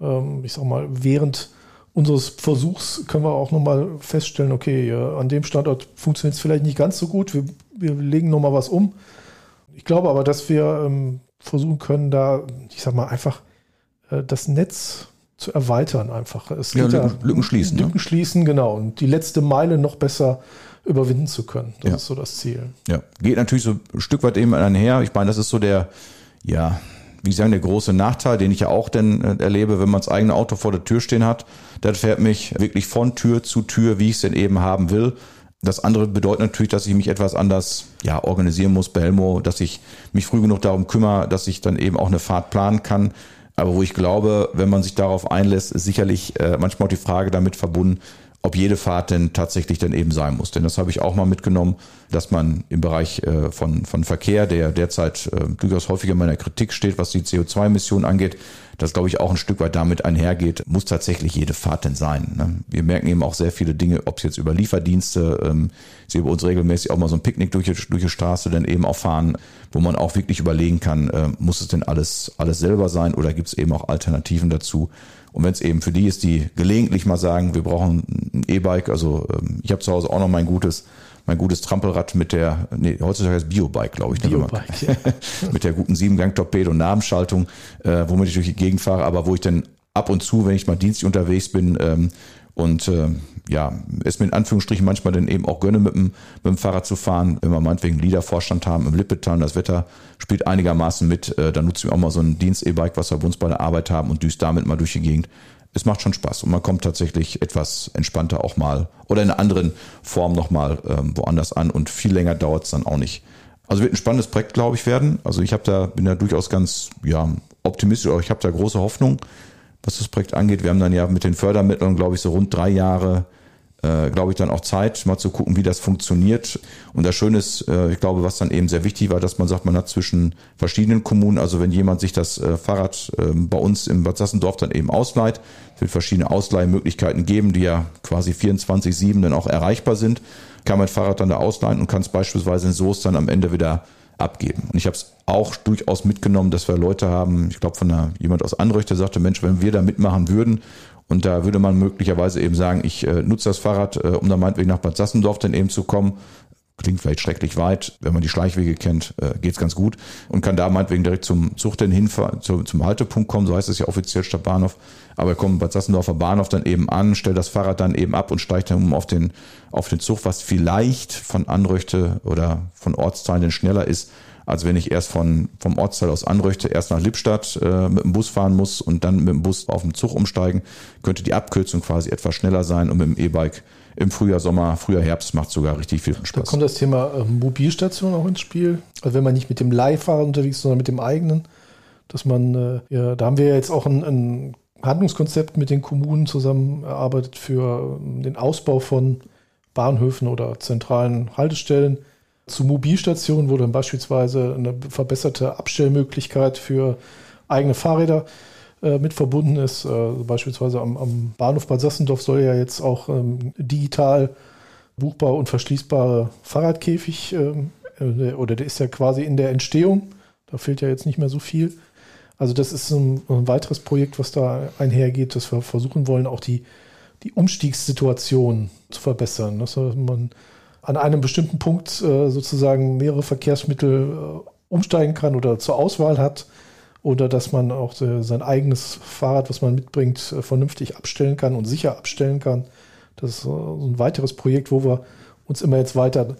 ähm, ich sag mal, während unseres Versuchs können wir auch nochmal feststellen, okay, an dem Standort funktioniert es vielleicht nicht ganz so gut. Wir, wir legen nochmal was um. Ich glaube aber, dass wir ähm, versuchen können, da, ich sag mal, einfach äh, das Netz zu erweitern einfach. Es ja, Lücken, Lücken, schließen. Lücken ne? schließen, genau. Und die letzte Meile noch besser überwinden zu können. Das ja. ist so das Ziel. Ja, geht natürlich so ein Stück weit eben einher. Ich meine, das ist so der, ja, wie sagen, der große Nachteil, den ich ja auch denn äh, erlebe, wenn man das eigene Auto vor der Tür stehen hat. Das fährt mich wirklich von Tür zu Tür, wie ich es denn eben haben will. Das andere bedeutet natürlich, dass ich mich etwas anders ja, organisieren muss bei Helmo, dass ich mich früh genug darum kümmere, dass ich dann eben auch eine Fahrt planen kann aber wo ich glaube, wenn man sich darauf einlässt, ist sicherlich äh, manchmal auch die Frage damit verbunden, ob jede Fahrt denn tatsächlich dann eben sein muss. Denn das habe ich auch mal mitgenommen, dass man im Bereich äh, von, von Verkehr, der derzeit äh, durchaus häufiger in meiner Kritik steht, was die CO2-Emissionen angeht, das glaube ich auch ein Stück weit damit einhergeht, muss tatsächlich jede Fahrt denn sein. Ne? Wir merken eben auch sehr viele Dinge, ob es jetzt über Lieferdienste, ähm, sie über uns regelmäßig auch mal so ein Picknick durch, durch die Straße dann eben auch fahren, wo man auch wirklich überlegen kann, äh, muss es denn alles, alles selber sein oder gibt es eben auch Alternativen dazu? Und wenn es eben für die ist, die gelegentlich mal sagen, wir brauchen ein E-Bike, also ähm, ich habe zu Hause auch noch mein gutes, mein gutes Trampelrad mit der, nee, heutzutage heißt Biobike, glaube ich. Ne, Biobike, ja. mit der guten Siebengang-Torpedo- und Nabenschaltung, äh, womit ich durch die Gegend fahre, aber wo ich dann ab und zu, wenn ich mal dienstlich unterwegs bin, ähm, und äh, ja, es mir in Anführungsstrichen manchmal dann eben auch gönne, mit dem, mit dem Fahrrad zu fahren, wenn wir meinetwegen Liedervorstand haben im Lippetal das Wetter spielt einigermaßen mit, äh, dann nutzen wir auch mal so ein Dienst-E-Bike, was wir bei uns bei der Arbeit haben und düst damit mal durch die Gegend. Es macht schon Spaß und man kommt tatsächlich etwas entspannter auch mal oder in einer anderen Form nochmal ähm, woanders an und viel länger dauert es dann auch nicht. Also wird ein spannendes Projekt, glaube ich, werden. Also ich habe da, bin da durchaus ganz ja, optimistisch, aber ich habe da große Hoffnung was das Projekt angeht. Wir haben dann ja mit den Fördermitteln, glaube ich, so rund drei Jahre, äh, glaube ich, dann auch Zeit, mal zu gucken, wie das funktioniert. Und das Schöne ist, äh, ich glaube, was dann eben sehr wichtig war, dass man sagt, man hat zwischen verschiedenen Kommunen, also wenn jemand sich das äh, Fahrrad äh, bei uns im Bad Sassendorf dann eben ausleiht, wird verschiedene Ausleihmöglichkeiten geben, die ja quasi 24-7 dann auch erreichbar sind, kann man Fahrrad dann da ausleihen und kann es beispielsweise in Soest dann am Ende wieder abgeben. Und ich habe es auch durchaus mitgenommen, dass wir Leute haben, ich glaube von einer, jemand aus Anrüchte sagte, Mensch, wenn wir da mitmachen würden und da würde man möglicherweise eben sagen, ich äh, nutze das Fahrrad, äh, um da meinetwegen nach Bad Sassendorf dann eben zu kommen, klingt vielleicht schrecklich weit, wenn man die Schleichwege kennt, äh, geht's ganz gut. Und kann da meinetwegen direkt zum Zug denn hinfahren, zu, zum Haltepunkt kommen, so heißt es ja offiziell statt Bahnhof, aber kommt Bad Sassendorfer Bahnhof dann eben an, stellt das Fahrrad dann eben ab und steigt dann um auf den, auf den Zug, was vielleicht von Anrüchte oder von Ortsteilen schneller ist, als wenn ich erst von, vom Ortsteil aus Anröchte erst nach Lippstadt äh, mit dem Bus fahren muss und dann mit dem Bus auf den Zug umsteigen, könnte die Abkürzung quasi etwas schneller sein und mit dem E-Bike im Frühjahr, Sommer, Frühjahr, Herbst macht sogar richtig viel Spaß. Da kommt das Thema äh, Mobilstation auch ins Spiel. Also wenn man nicht mit dem Leihfahrer unterwegs ist, sondern mit dem eigenen, dass man, äh, ja, da haben wir ja jetzt auch ein, ein Handlungskonzept mit den Kommunen zusammen erarbeitet für ähm, den Ausbau von Bahnhöfen oder zentralen Haltestellen, zu Mobilstationen, wo dann beispielsweise eine verbesserte Abstellmöglichkeit für eigene Fahrräder äh, mit verbunden ist. Äh, beispielsweise am, am, Bahnhof Bad Sassendorf soll ja jetzt auch ähm, digital buchbar und verschließbare Fahrradkäfig, ähm, äh, oder der ist ja quasi in der Entstehung. Da fehlt ja jetzt nicht mehr so viel. Also das ist ein, ein weiteres Projekt, was da einhergeht, dass wir versuchen wollen, auch die, die Umstiegssituation zu verbessern. Dass man an einem bestimmten Punkt äh, sozusagen mehrere Verkehrsmittel äh, umsteigen kann oder zur Auswahl hat oder dass man auch äh, sein eigenes Fahrrad, was man mitbringt, vernünftig abstellen kann und sicher abstellen kann. Das ist ein weiteres Projekt, wo wir uns immer jetzt weiter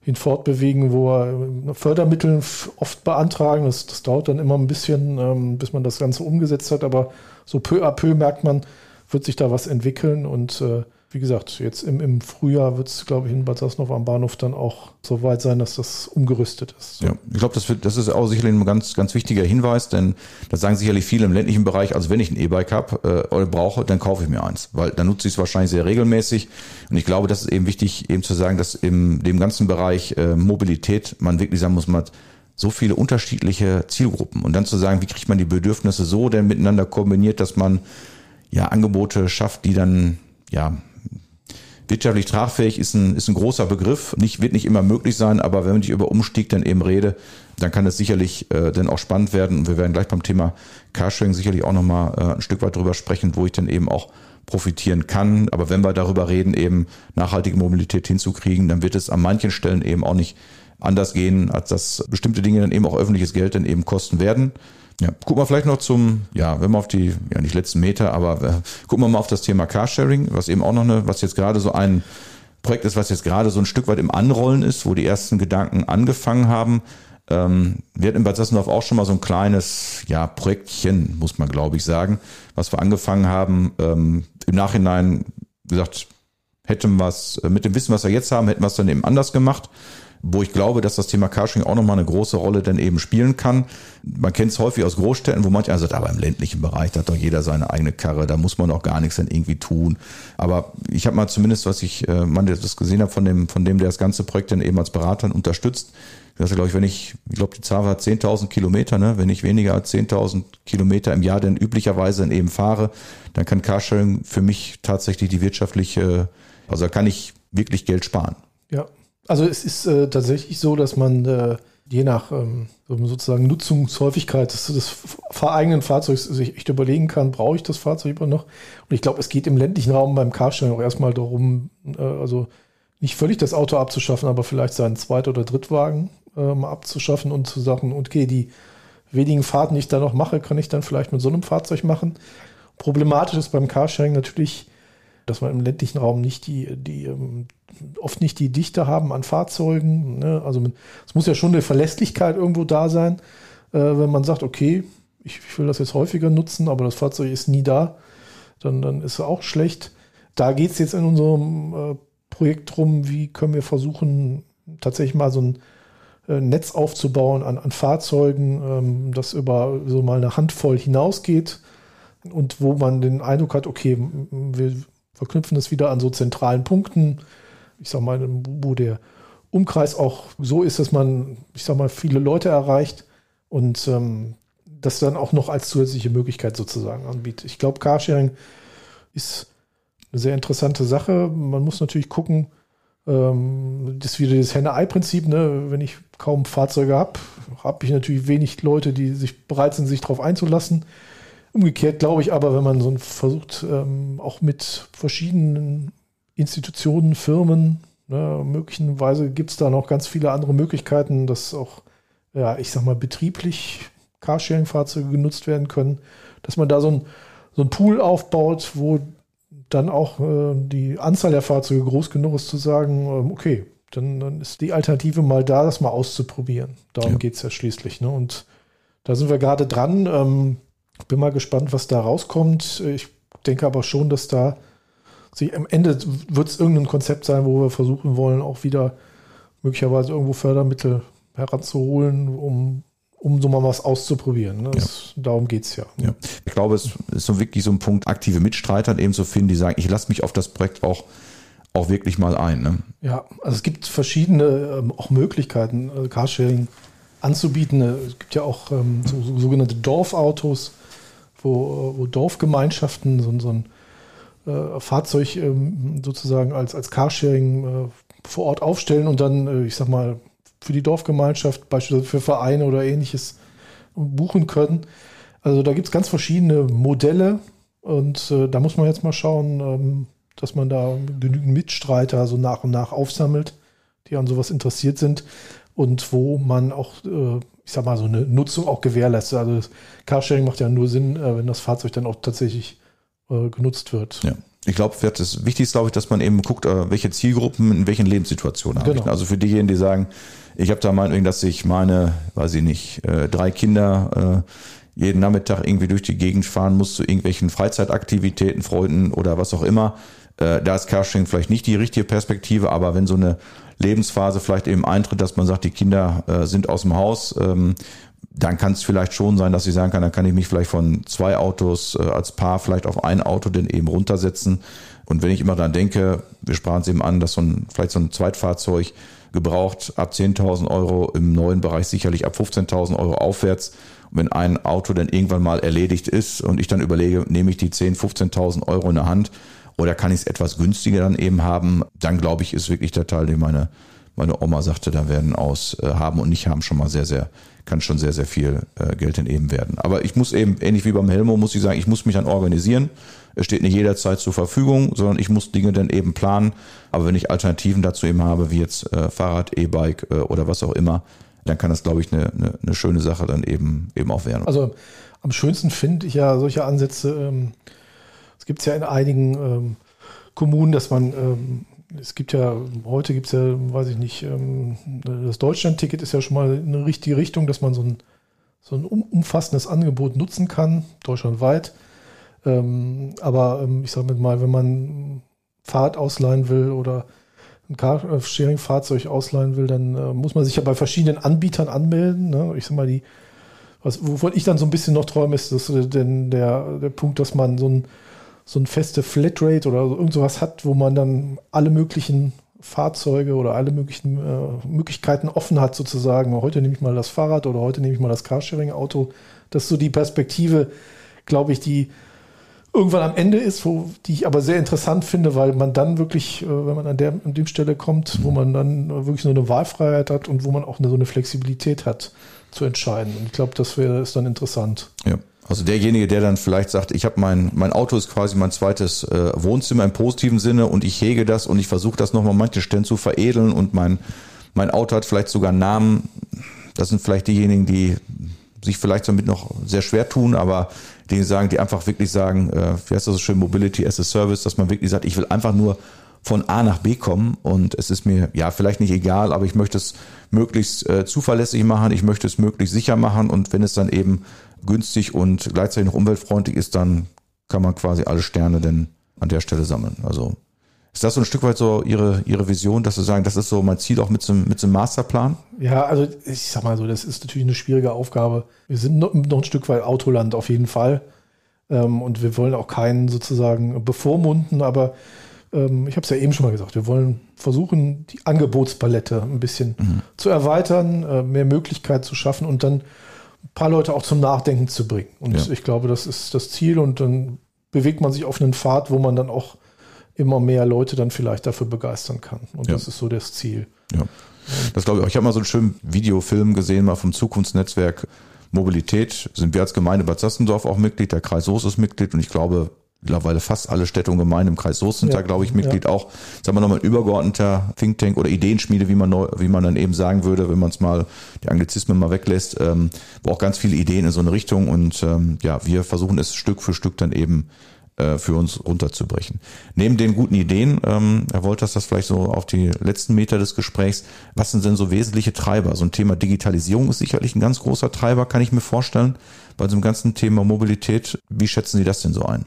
hin fortbewegen, wo wir Fördermittel oft beantragen. Das, das dauert dann immer ein bisschen, ähm, bis man das Ganze umgesetzt hat, aber so peu à peu merkt man, wird sich da was entwickeln und äh, wie gesagt, jetzt im, im Frühjahr wird es, glaube ich, in Bad Sassendorf am Bahnhof dann auch so weit sein, dass das umgerüstet ist. Ja, ich glaube, das, das ist auch sicherlich ein ganz, ganz wichtiger Hinweis, denn das sagen sicherlich viele im ländlichen Bereich, also wenn ich ein E-Bike habe äh, oder brauche, dann kaufe ich mir eins, weil dann nutze ich es wahrscheinlich sehr regelmäßig. Und ich glaube, das ist eben wichtig, eben zu sagen, dass im dem ganzen Bereich äh, Mobilität man wirklich sagen muss, man hat so viele unterschiedliche Zielgruppen. Und dann zu sagen, wie kriegt man die Bedürfnisse so denn miteinander kombiniert, dass man ja Angebote schafft, die dann ja Wirtschaftlich tragfähig ist ein, ist ein großer Begriff. Nicht, wird nicht immer möglich sein, aber wenn ich über Umstieg dann eben rede, dann kann es sicherlich äh, dann auch spannend werden. Und wir werden gleich beim Thema Carsharing sicherlich auch nochmal äh, ein Stück weit drüber sprechen, wo ich dann eben auch profitieren kann. Aber wenn wir darüber reden, eben nachhaltige Mobilität hinzukriegen, dann wird es an manchen Stellen eben auch nicht anders gehen, als dass bestimmte Dinge dann eben auch öffentliches Geld dann eben kosten werden. Ja, gucken wir vielleicht noch zum, ja, wenn wir auf die, ja nicht letzten Meter, aber äh, gucken wir mal auf das Thema Carsharing, was eben auch noch eine, was jetzt gerade so ein Projekt ist, was jetzt gerade so ein Stück weit im Anrollen ist, wo die ersten Gedanken angefangen haben. Ähm, wir hatten in Bad Sassendorf auch schon mal so ein kleines, ja, Projektchen, muss man glaube ich sagen, was wir angefangen haben. Ähm, Im Nachhinein gesagt, hätten wir es, äh, mit dem Wissen, was wir jetzt haben, hätten wir es dann eben anders gemacht wo ich glaube, dass das Thema Carsharing auch nochmal eine große Rolle dann eben spielen kann. Man kennt es häufig aus Großstädten, wo manche sagt, aber im ländlichen Bereich hat doch jeder seine eigene Karre, da muss man doch gar nichts dann irgendwie tun. Aber ich habe mal zumindest, was ich äh, man das gesehen habe von dem, von dem, der das ganze Projekt dann eben als Berater unterstützt, das glaube ich, wenn ich, ich glaube, die Zahl war 10.000 Kilometer, ne? wenn ich weniger als 10.000 Kilometer im Jahr denn üblicherweise dann eben fahre, dann kann Carsharing für mich tatsächlich die wirtschaftliche, also da kann ich wirklich Geld sparen. Ja, also es ist äh, tatsächlich so, dass man äh, je nach ähm, sozusagen Nutzungshäufigkeit des, des eigenen Fahrzeugs sich echt überlegen kann, brauche ich das Fahrzeug immer noch? Und ich glaube, es geht im ländlichen Raum beim Carsharing auch erstmal darum, äh, also nicht völlig das Auto abzuschaffen, aber vielleicht seinen Zweit- oder Drittwagen ähm, abzuschaffen und zu sagen, okay, die wenigen Fahrten, die ich da noch mache, kann ich dann vielleicht mit so einem Fahrzeug machen. Problematisch ist beim Carsharing natürlich, dass man im ländlichen Raum nicht die, die ähm, oft nicht die Dichte haben an Fahrzeugen. Ne? Also es muss ja schon eine Verlässlichkeit irgendwo da sein, äh, wenn man sagt, okay, ich, ich, will das jetzt häufiger nutzen, aber das Fahrzeug ist nie da, dann, dann ist es auch schlecht. Da geht es jetzt in unserem äh, Projekt drum, wie können wir versuchen, tatsächlich mal so ein äh, Netz aufzubauen an, an Fahrzeugen, ähm, das über so mal eine Handvoll hinausgeht und wo man den Eindruck hat, okay, wir verknüpfen das wieder an so zentralen Punkten, ich sag mal, wo der Umkreis auch so ist, dass man, ich sag mal, viele Leute erreicht und ähm, das dann auch noch als zusätzliche Möglichkeit sozusagen anbietet. Ich glaube, Carsharing ist eine sehr interessante Sache. Man muss natürlich gucken, ähm, das ist wieder das Henne-Ei-Prinzip, ne? wenn ich kaum Fahrzeuge habe, habe ich natürlich wenig Leute, die sich bereit sind, sich darauf einzulassen. Umgekehrt glaube ich aber, wenn man so versucht, ähm, auch mit verschiedenen Institutionen, Firmen, ne, möglicherweise gibt es da noch ganz viele andere Möglichkeiten, dass auch, ja, ich sag mal, betrieblich Carsharing-Fahrzeuge genutzt werden können, dass man da so ein, so ein Pool aufbaut, wo dann auch äh, die Anzahl der Fahrzeuge groß genug ist, zu sagen, ähm, okay, dann, dann, ist die Alternative mal da, das mal auszuprobieren. Darum ja. geht es ja schließlich. Ne? Und da sind wir gerade dran. Ähm, bin mal gespannt, was da rauskommt. Ich denke aber schon, dass da sich am Ende wird es irgendein Konzept sein, wo wir versuchen wollen, auch wieder möglicherweise irgendwo Fördermittel heranzuholen, um um so mal was auszuprobieren. Ne? Das, ja. Darum geht es ja. ja. Ich glaube, es ist so wirklich so ein Punkt, aktive Mitstreiter eben zu finden, die sagen, ich lasse mich auf das Projekt auch, auch wirklich mal ein. Ne? Ja, also es gibt verschiedene ähm, auch Möglichkeiten, äh, Carsharing anzubieten. Es gibt ja auch ähm, so, so, sogenannte Dorfautos, wo, wo Dorfgemeinschaften so, so ein äh, Fahrzeug ähm, sozusagen als, als Carsharing äh, vor Ort aufstellen und dann, äh, ich sag mal, für die Dorfgemeinschaft, beispielsweise für Vereine oder ähnliches buchen können. Also da gibt es ganz verschiedene Modelle und äh, da muss man jetzt mal schauen, ähm, dass man da genügend Mitstreiter so nach und nach aufsammelt, die an sowas interessiert sind und wo man auch, äh, ich sag mal, so eine Nutzung auch gewährleistet. Also das Carsharing macht ja nur Sinn, äh, wenn das Fahrzeug dann auch tatsächlich äh, genutzt wird. Ja. Ich glaube, das Wichtigste, glaube ich, dass man eben guckt, äh, welche Zielgruppen in welchen Lebenssituationen genau. habe ich. Also für diejenigen, die sagen, ich habe da meinetwegen, dass ich meine, weiß ich nicht, äh, drei Kinder jeden Nachmittag irgendwie durch die Gegend fahren muss zu irgendwelchen Freizeitaktivitäten, Freunden oder was auch immer. Da ist Carsharing vielleicht nicht die richtige Perspektive, aber wenn so eine Lebensphase vielleicht eben eintritt, dass man sagt, die Kinder äh, sind aus dem Haus, ähm, dann kann es vielleicht schon sein, dass ich sagen kann, dann kann ich mich vielleicht von zwei Autos äh, als Paar vielleicht auf ein Auto denn eben runtersetzen. Und wenn ich immer dann denke, wir sprachen es eben an, dass so ein, vielleicht so ein Zweitfahrzeug gebraucht ab 10.000 Euro, im neuen Bereich sicherlich ab 15.000 Euro aufwärts. Und wenn ein Auto dann irgendwann mal erledigt ist und ich dann überlege, nehme ich die 10.000, 15.000 Euro in der Hand oder kann ich es etwas günstiger dann eben haben, dann glaube ich, ist wirklich der Teil, den meine, meine Oma sagte, da werden aus äh, haben und nicht haben schon mal sehr, sehr, kann schon sehr, sehr viel äh, Geld dann eben werden. Aber ich muss eben, ähnlich wie beim Helmo, muss ich sagen, ich muss mich dann organisieren. Es steht nicht jederzeit zur Verfügung, sondern ich muss Dinge dann eben planen. Aber wenn ich Alternativen dazu eben habe, wie jetzt äh, Fahrrad, E-Bike äh, oder was auch immer, dann kann das, glaube ich, eine, eine, eine, schöne Sache dann eben, eben auch werden. Also am schönsten finde ich ja solche Ansätze, ähm, es gibt es ja in einigen ähm, Kommunen, dass man, ähm, es gibt ja, heute gibt es ja, weiß ich nicht, ähm, das Deutschland-Ticket ist ja schon mal eine richtige Richtung, dass man so ein, so ein umfassendes Angebot nutzen kann, deutschlandweit. Ähm, aber ähm, ich sage mal, wenn man Fahrrad ausleihen will oder ein Carsharing-Fahrzeug ausleihen will, dann äh, muss man sich ja bei verschiedenen Anbietern anmelden. Ne? Ich sag mal, die, was, wovon ich dann so ein bisschen noch träume, ist das, denn der, der Punkt, dass man so ein, so ein feste Flatrate oder irgend sowas hat, wo man dann alle möglichen Fahrzeuge oder alle möglichen äh, Möglichkeiten offen hat, sozusagen. Heute nehme ich mal das Fahrrad oder heute nehme ich mal das Carsharing-Auto. Das ist so die Perspektive, glaube ich, die irgendwann am Ende ist, wo, die ich aber sehr interessant finde, weil man dann wirklich, äh, wenn man an der an dem Stelle kommt, wo man dann wirklich so eine Wahlfreiheit hat und wo man auch eine, so eine Flexibilität hat zu entscheiden. Und ich glaube, das wäre ist dann interessant. Ja. Also derjenige, der dann vielleicht sagt, ich habe mein mein Auto ist quasi mein zweites äh, Wohnzimmer im positiven Sinne und ich hege das und ich versuche das nochmal manche Stellen zu veredeln und mein mein Auto hat vielleicht sogar einen Namen. Das sind vielleicht diejenigen, die sich vielleicht damit noch sehr schwer tun, aber die sagen, die einfach wirklich sagen, äh, wie heißt das so schön, Mobility as a Service, dass man wirklich sagt, ich will einfach nur von A nach B kommen und es ist mir ja vielleicht nicht egal, aber ich möchte es möglichst äh, zuverlässig machen, ich möchte es möglichst sicher machen und wenn es dann eben günstig und gleichzeitig noch umweltfreundlich ist, dann kann man quasi alle Sterne denn an der Stelle sammeln. Also ist das so ein Stück weit so Ihre, Ihre Vision, dass Sie sagen, das ist so mein Ziel auch mit so, mit so einem Masterplan? Ja, also ich sag mal so, das ist natürlich eine schwierige Aufgabe. Wir sind noch, ein Stück weit Autoland auf jeden Fall. Ähm, und wir wollen auch keinen sozusagen bevormunden, aber ähm, ich habe es ja eben schon mal gesagt, wir wollen versuchen, die Angebotspalette ein bisschen mhm. zu erweitern, äh, mehr Möglichkeit zu schaffen und dann paar Leute auch zum Nachdenken zu bringen. Und ja. ich glaube, das ist das Ziel und dann bewegt man sich auf einen Pfad, wo man dann auch immer mehr Leute dann vielleicht dafür begeistern kann. Und ja. das ist so das Ziel. Ja. Das glaube ich auch. Ich habe mal so einen schönen Videofilm gesehen, mal vom Zukunftsnetzwerk Mobilität. Sind wir als Gemeinde Bad Sassendorf auch Mitglied, der Kreis Soest ist Mitglied und ich glaube, mittlerweile fast alle Städte und Gemeinden im Kreis Soest sind ja, da, glaube ich, Mitglied ja. auch, sagen wir nochmal, ein übergeordneter Think Tank oder Ideenschmiede, wie man neu, wie man dann eben sagen würde, wenn man es mal, die Anglizismen mal weglässt, ähm, wo auch ganz viele Ideen in so eine Richtung und ähm, ja, wir versuchen es Stück für Stück dann eben äh, für uns runterzubrechen. Neben den guten Ideen, ähm, Herr Wolters, das vielleicht so auf die letzten Meter des Gesprächs, was sind denn so wesentliche Treiber? So ein Thema Digitalisierung ist sicherlich ein ganz großer Treiber, kann ich mir vorstellen, bei so einem ganzen Thema Mobilität. Wie schätzen Sie das denn so ein?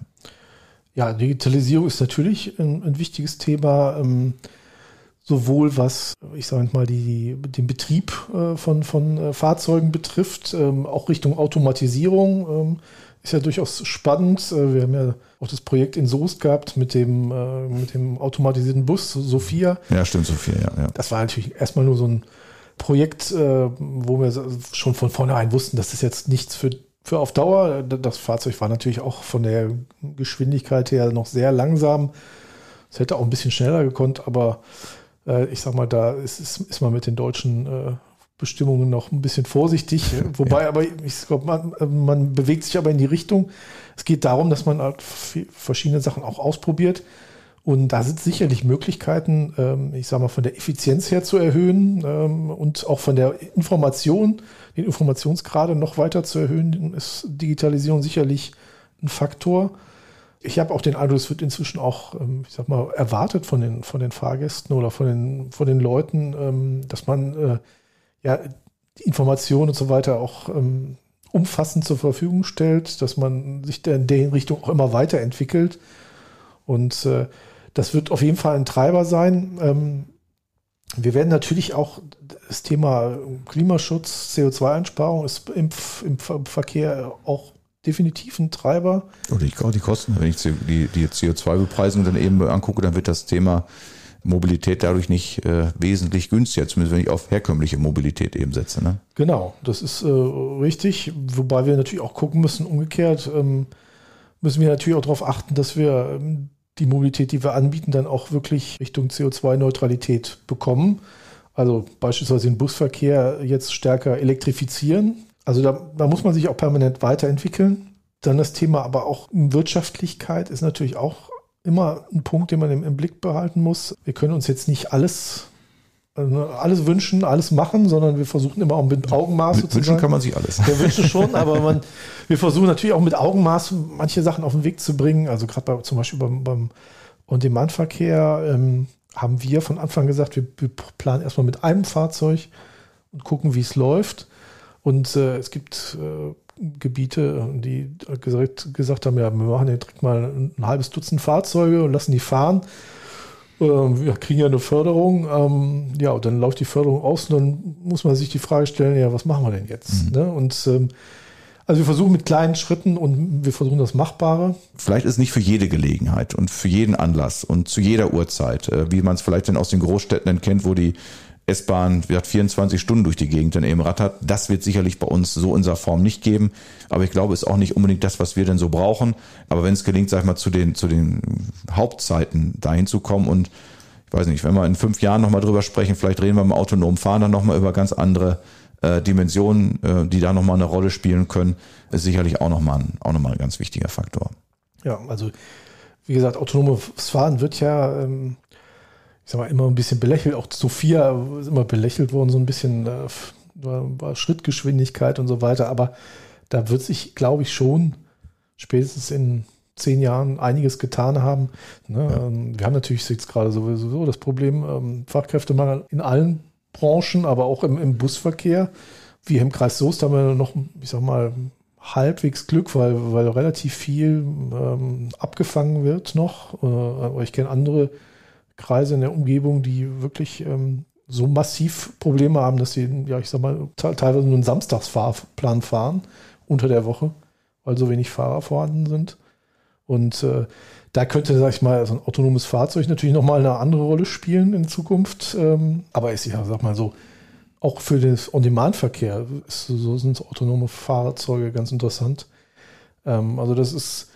Ja, Digitalisierung ist natürlich ein, ein wichtiges Thema. Ähm, sowohl was, ich sage mal, die, den Betrieb äh, von, von äh, Fahrzeugen betrifft, ähm, auch Richtung Automatisierung. Ähm, ist ja durchaus spannend. Äh, wir haben ja auch das Projekt in Soest gehabt mit dem, äh, mit dem automatisierten Bus Sophia. Ja, stimmt, Sophia, ja, ja. Das war natürlich erstmal nur so ein Projekt, äh, wo wir schon von vornherein wussten, dass das jetzt nichts für, für auf Dauer. Das Fahrzeug war natürlich auch von der Geschwindigkeit her noch sehr langsam. Es hätte auch ein bisschen schneller gekonnt, aber ich sag mal, da ist, ist, man mit den deutschen Bestimmungen noch ein bisschen vorsichtig. Wobei ja. aber ich glaube, man, man bewegt sich aber in die Richtung. Es geht darum, dass man halt verschiedene Sachen auch ausprobiert. Und da sind sicherlich Möglichkeiten, ähm, ich sage mal, von der Effizienz her zu erhöhen ähm, und auch von der Information, den Informationsgrade noch weiter zu erhöhen, ist Digitalisierung sicherlich ein Faktor. Ich habe auch den Eindruck, es wird inzwischen auch, ähm, ich sag mal, erwartet von den, von den Fahrgästen oder von den, von den Leuten, dass man äh, ja, die Informationen und so weiter auch ähm, umfassend zur Verfügung stellt, dass man sich in der Richtung auch immer weiterentwickelt. Und äh, das wird auf jeden Fall ein Treiber sein. Wir werden natürlich auch das Thema Klimaschutz, CO2-Einsparung ist im, im, Verkehr auch definitiv ein Treiber. Und ich glaube, die Kosten, wenn ich die, die CO2-Bepreisung dann eben angucke, dann wird das Thema Mobilität dadurch nicht äh, wesentlich günstiger, zumindest wenn ich auf herkömmliche Mobilität eben setze. Ne? Genau, das ist äh, richtig. Wobei wir natürlich auch gucken müssen, umgekehrt ähm, müssen wir natürlich auch darauf achten, dass wir ähm, die Mobilität, die wir anbieten, dann auch wirklich Richtung CO2-Neutralität bekommen. Also beispielsweise den Busverkehr jetzt stärker elektrifizieren. Also da, da muss man sich auch permanent weiterentwickeln. Dann das Thema aber auch Wirtschaftlichkeit ist natürlich auch immer ein Punkt, den man im, im Blick behalten muss. Wir können uns jetzt nicht alles alles wünschen, alles machen, sondern wir versuchen immer auch mit Augenmaß sozusagen. Wünschen kann man sich alles. Wir wünschen schon, aber man, wir versuchen natürlich auch mit Augenmaß manche Sachen auf den Weg zu bringen. Also gerade bei, zum Beispiel beim, beim On-Demand-Verkehr ähm, haben wir von Anfang gesagt, wir, wir, planen erstmal mit einem Fahrzeug und gucken, wie es läuft. Und äh, es gibt äh, Gebiete, die gesagt, gesagt haben, ja, wir machen direkt mal ein halbes Dutzend Fahrzeuge und lassen die fahren. Ähm, wir kriegen ja eine Förderung, ähm, ja, und dann läuft die Förderung aus und dann muss man sich die Frage stellen, ja, was machen wir denn jetzt? Mhm. Ne? Und ähm, also wir versuchen mit kleinen Schritten und wir versuchen das Machbare. Vielleicht ist nicht für jede Gelegenheit und für jeden Anlass und zu jeder Uhrzeit, äh, wie man es vielleicht dann aus den Großstädten kennt, wo die S-Bahn wird 24 Stunden durch die Gegend dann eben rattert. Das wird sicherlich bei uns so in dieser Form nicht geben. Aber ich glaube, ist auch nicht unbedingt das, was wir denn so brauchen. Aber wenn es gelingt, sag ich mal, zu den, zu den Hauptzeiten dahin zu kommen und ich weiß nicht, wenn wir in fünf Jahren nochmal drüber sprechen, vielleicht reden wir im autonomen Fahren dann nochmal über ganz andere äh, Dimensionen, äh, die da nochmal eine Rolle spielen können, ist sicherlich auch nochmal ein, auch nochmal ein ganz wichtiger Faktor. Ja, also wie gesagt, autonomes Fahren wird ja ähm, ich sag mal, immer ein bisschen belächelt. Auch Sophia ist immer belächelt worden, so ein bisschen äh, war Schrittgeschwindigkeit und so weiter. Aber da wird sich, glaube ich, schon spätestens in zehn Jahren einiges getan haben. Ne? Ja. Ähm, wir haben natürlich jetzt gerade sowieso das Problem, ähm, Fachkräftemangel in allen Branchen, aber auch im, im Busverkehr. Wir im Kreis Soest haben wir noch, ich sag mal, halbwegs Glück, weil, weil relativ viel ähm, abgefangen wird noch. Äh, aber ich kenne andere Kreise in der Umgebung, die wirklich ähm, so massiv Probleme haben, dass sie, ja, ich sag mal, teilweise nur einen Samstagsfahrplan fahren unter der Woche, weil so wenig Fahrer vorhanden sind. Und äh, da könnte, sag ich mal, so ein autonomes Fahrzeug natürlich nochmal eine andere Rolle spielen in Zukunft. Ähm, aber ist ja, sag mal so, auch für den On-Demand-Verkehr so sind autonome Fahrzeuge ganz interessant. Ähm, also das ist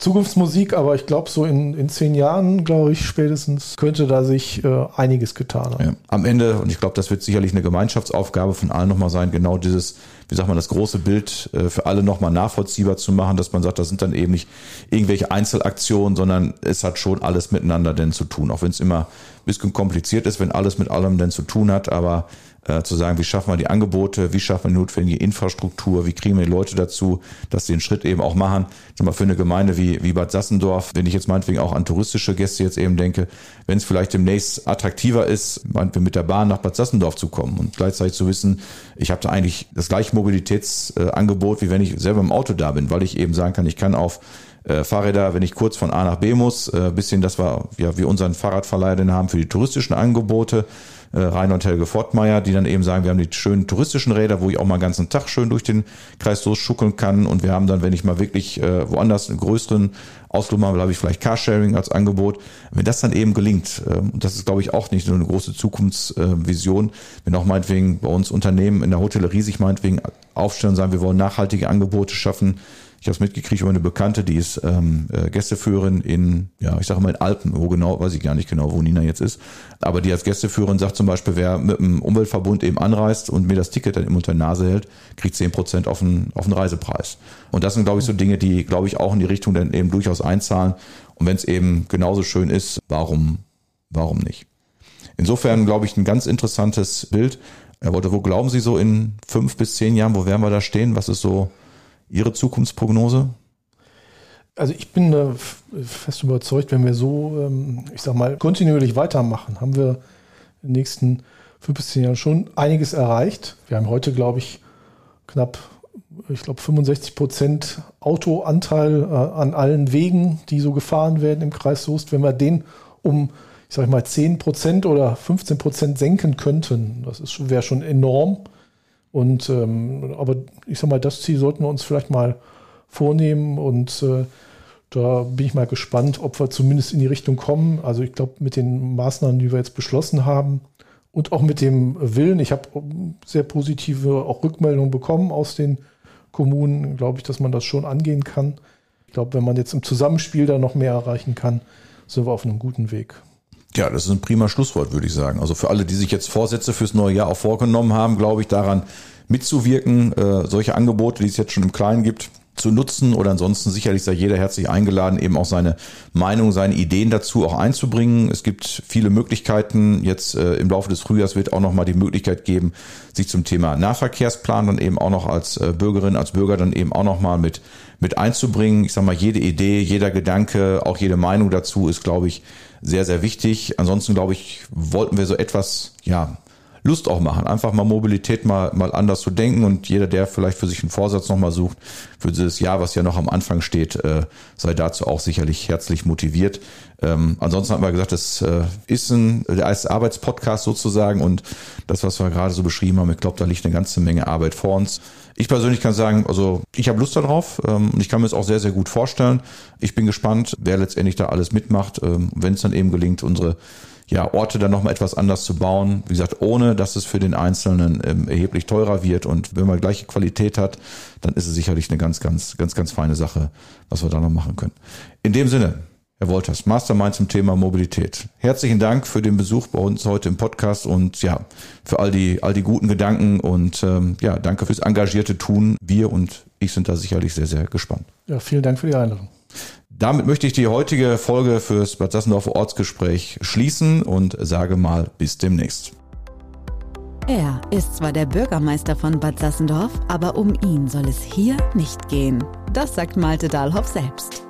Zukunftsmusik, aber ich glaube, so in, in zehn Jahren, glaube ich, spätestens könnte da sich äh, einiges getan haben. Ja, am Ende, und ich glaube, das wird sicherlich eine Gemeinschaftsaufgabe von allen nochmal sein, genau dieses, wie sagt man, das große Bild äh, für alle nochmal nachvollziehbar zu machen, dass man sagt, das sind dann eben nicht irgendwelche Einzelaktionen, sondern es hat schon alles miteinander denn zu tun, auch wenn es immer ein bisschen kompliziert ist, wenn alles mit allem denn zu tun hat, aber äh, zu sagen, wie schaffen wir die Angebote, wie schaffen wir die notwendige Infrastruktur, wie kriegen wir die Leute dazu, dass sie den Schritt eben auch machen. Sag mal, für eine Gemeinde wie, wie Bad Sassendorf, wenn ich jetzt meinetwegen auch an touristische Gäste jetzt eben denke, wenn es vielleicht demnächst attraktiver ist, meinetwegen mit der Bahn nach Bad Sassendorf zu kommen und gleichzeitig zu wissen, ich habe da eigentlich das gleiche Mobilitätsangebot, wie wenn ich selber im Auto da bin, weil ich eben sagen kann, ich kann auf äh, Fahrräder, wenn ich kurz von A nach B muss, äh, bisschen, dass wir ja wie unseren Fahrradverleih den haben für die touristischen Angebote, äh, Rainer und Helge Fortmeier, die dann eben sagen, wir haben die schönen touristischen Räder, wo ich auch mal einen ganzen Tag schön durch den Kreis schuckeln kann. Und wir haben dann, wenn ich mal wirklich äh, woanders einen größeren Ausflug machen will, habe ich vielleicht Carsharing als Angebot. Wenn das dann eben gelingt, äh, und das ist, glaube ich, auch nicht nur eine große Zukunftsvision, wenn auch meinetwegen bei uns Unternehmen in der Hotellerie sich meinetwegen aufstellen und sagen, wir wollen nachhaltige Angebote schaffen, ich habe es mitgekriegt über eine Bekannte, die ist ähm, äh, Gästeführerin in, ja, ich sage mal in Alpen, wo genau, weiß ich gar nicht genau, wo Nina jetzt ist. Aber die als Gästeführerin sagt zum Beispiel, wer mit dem Umweltverbund eben anreist und mir das Ticket dann eben unter die Nase hält, kriegt zehn Prozent auf den, auf den Reisepreis. Und das sind, glaube ich, so Dinge, die, glaube ich, auch in die Richtung dann eben durchaus einzahlen. Und wenn es eben genauso schön ist, warum, warum nicht? Insofern, glaube ich, ein ganz interessantes Bild. Herr Wolter, wo glauben Sie so in fünf bis zehn Jahren, wo werden wir da stehen? Was ist so Ihre Zukunftsprognose? Also ich bin äh, fest überzeugt, wenn wir so, ähm, ich sag mal, kontinuierlich weitermachen, haben wir in den nächsten fünf bis zehn Jahren schon einiges erreicht. Wir haben heute, glaube ich, knapp, ich glaube, 65 Prozent Autoanteil äh, an allen Wegen, die so gefahren werden im Kreis Soest. Wenn wir den um, ich sage mal, 10 Prozent oder 15 Prozent senken könnten, das wäre schon enorm. Und ähm, aber ich sag mal, das Ziel sollten wir uns vielleicht mal vornehmen und äh, da bin ich mal gespannt, ob wir zumindest in die Richtung kommen. Also ich glaube, mit den Maßnahmen, die wir jetzt beschlossen haben und auch mit dem Willen, ich habe sehr positive auch Rückmeldungen bekommen aus den Kommunen, glaube ich, dass man das schon angehen kann. Ich glaube, wenn man jetzt im Zusammenspiel da noch mehr erreichen kann, sind wir auf einem guten Weg. Ja, das ist ein prima Schlusswort, würde ich sagen. Also für alle, die sich jetzt Vorsätze fürs neue Jahr auch vorgenommen haben, glaube ich, daran mitzuwirken, äh, solche Angebote, die es jetzt schon im Kleinen gibt, zu nutzen oder ansonsten sicherlich sei jeder herzlich eingeladen, eben auch seine Meinung, seine Ideen dazu auch einzubringen. Es gibt viele Möglichkeiten. Jetzt äh, im Laufe des Frühjahrs wird auch nochmal die Möglichkeit geben, sich zum Thema Nahverkehrsplan dann eben auch noch als äh, Bürgerin, als Bürger dann eben auch nochmal mit, mit einzubringen. Ich sag mal, jede Idee, jeder Gedanke, auch jede Meinung dazu ist, glaube ich, sehr, sehr wichtig. Ansonsten, glaube ich, wollten wir so etwas, ja, Lust auch machen, einfach mal Mobilität mal, mal anders zu denken und jeder, der vielleicht für sich einen Vorsatz nochmal sucht, für dieses Jahr, was ja noch am Anfang steht, äh, sei dazu auch sicherlich herzlich motiviert. Ähm, ansonsten haben wir gesagt, das äh, ist ein erste Arbeitspodcast sozusagen und das, was wir gerade so beschrieben haben, ich glaube, da liegt eine ganze Menge Arbeit vor uns. Ich persönlich kann sagen, also ich habe Lust darauf ähm, und ich kann mir es auch sehr, sehr gut vorstellen. Ich bin gespannt, wer letztendlich da alles mitmacht, ähm, wenn es dann eben gelingt, unsere ja, Orte dann nochmal etwas anders zu bauen. Wie gesagt, ohne dass es für den Einzelnen ähm, erheblich teurer wird. Und wenn man gleiche Qualität hat, dann ist es sicherlich eine ganz, ganz, ganz, ganz feine Sache, was wir da noch machen können. In dem Sinne, Herr Wolters, Mastermind zum Thema Mobilität. Herzlichen Dank für den Besuch bei uns heute im Podcast und ja, für all die, all die guten Gedanken und ähm, ja, danke fürs engagierte Tun. Wir und ich sind da sicherlich sehr, sehr gespannt. Ja, vielen Dank für die Einladung. Damit möchte ich die heutige Folge fürs Bad Sassendorfer Ortsgespräch schließen und sage mal bis demnächst. Er ist zwar der Bürgermeister von Bad Sassendorf, aber um ihn soll es hier nicht gehen. Das sagt Malte Dahlhoff selbst.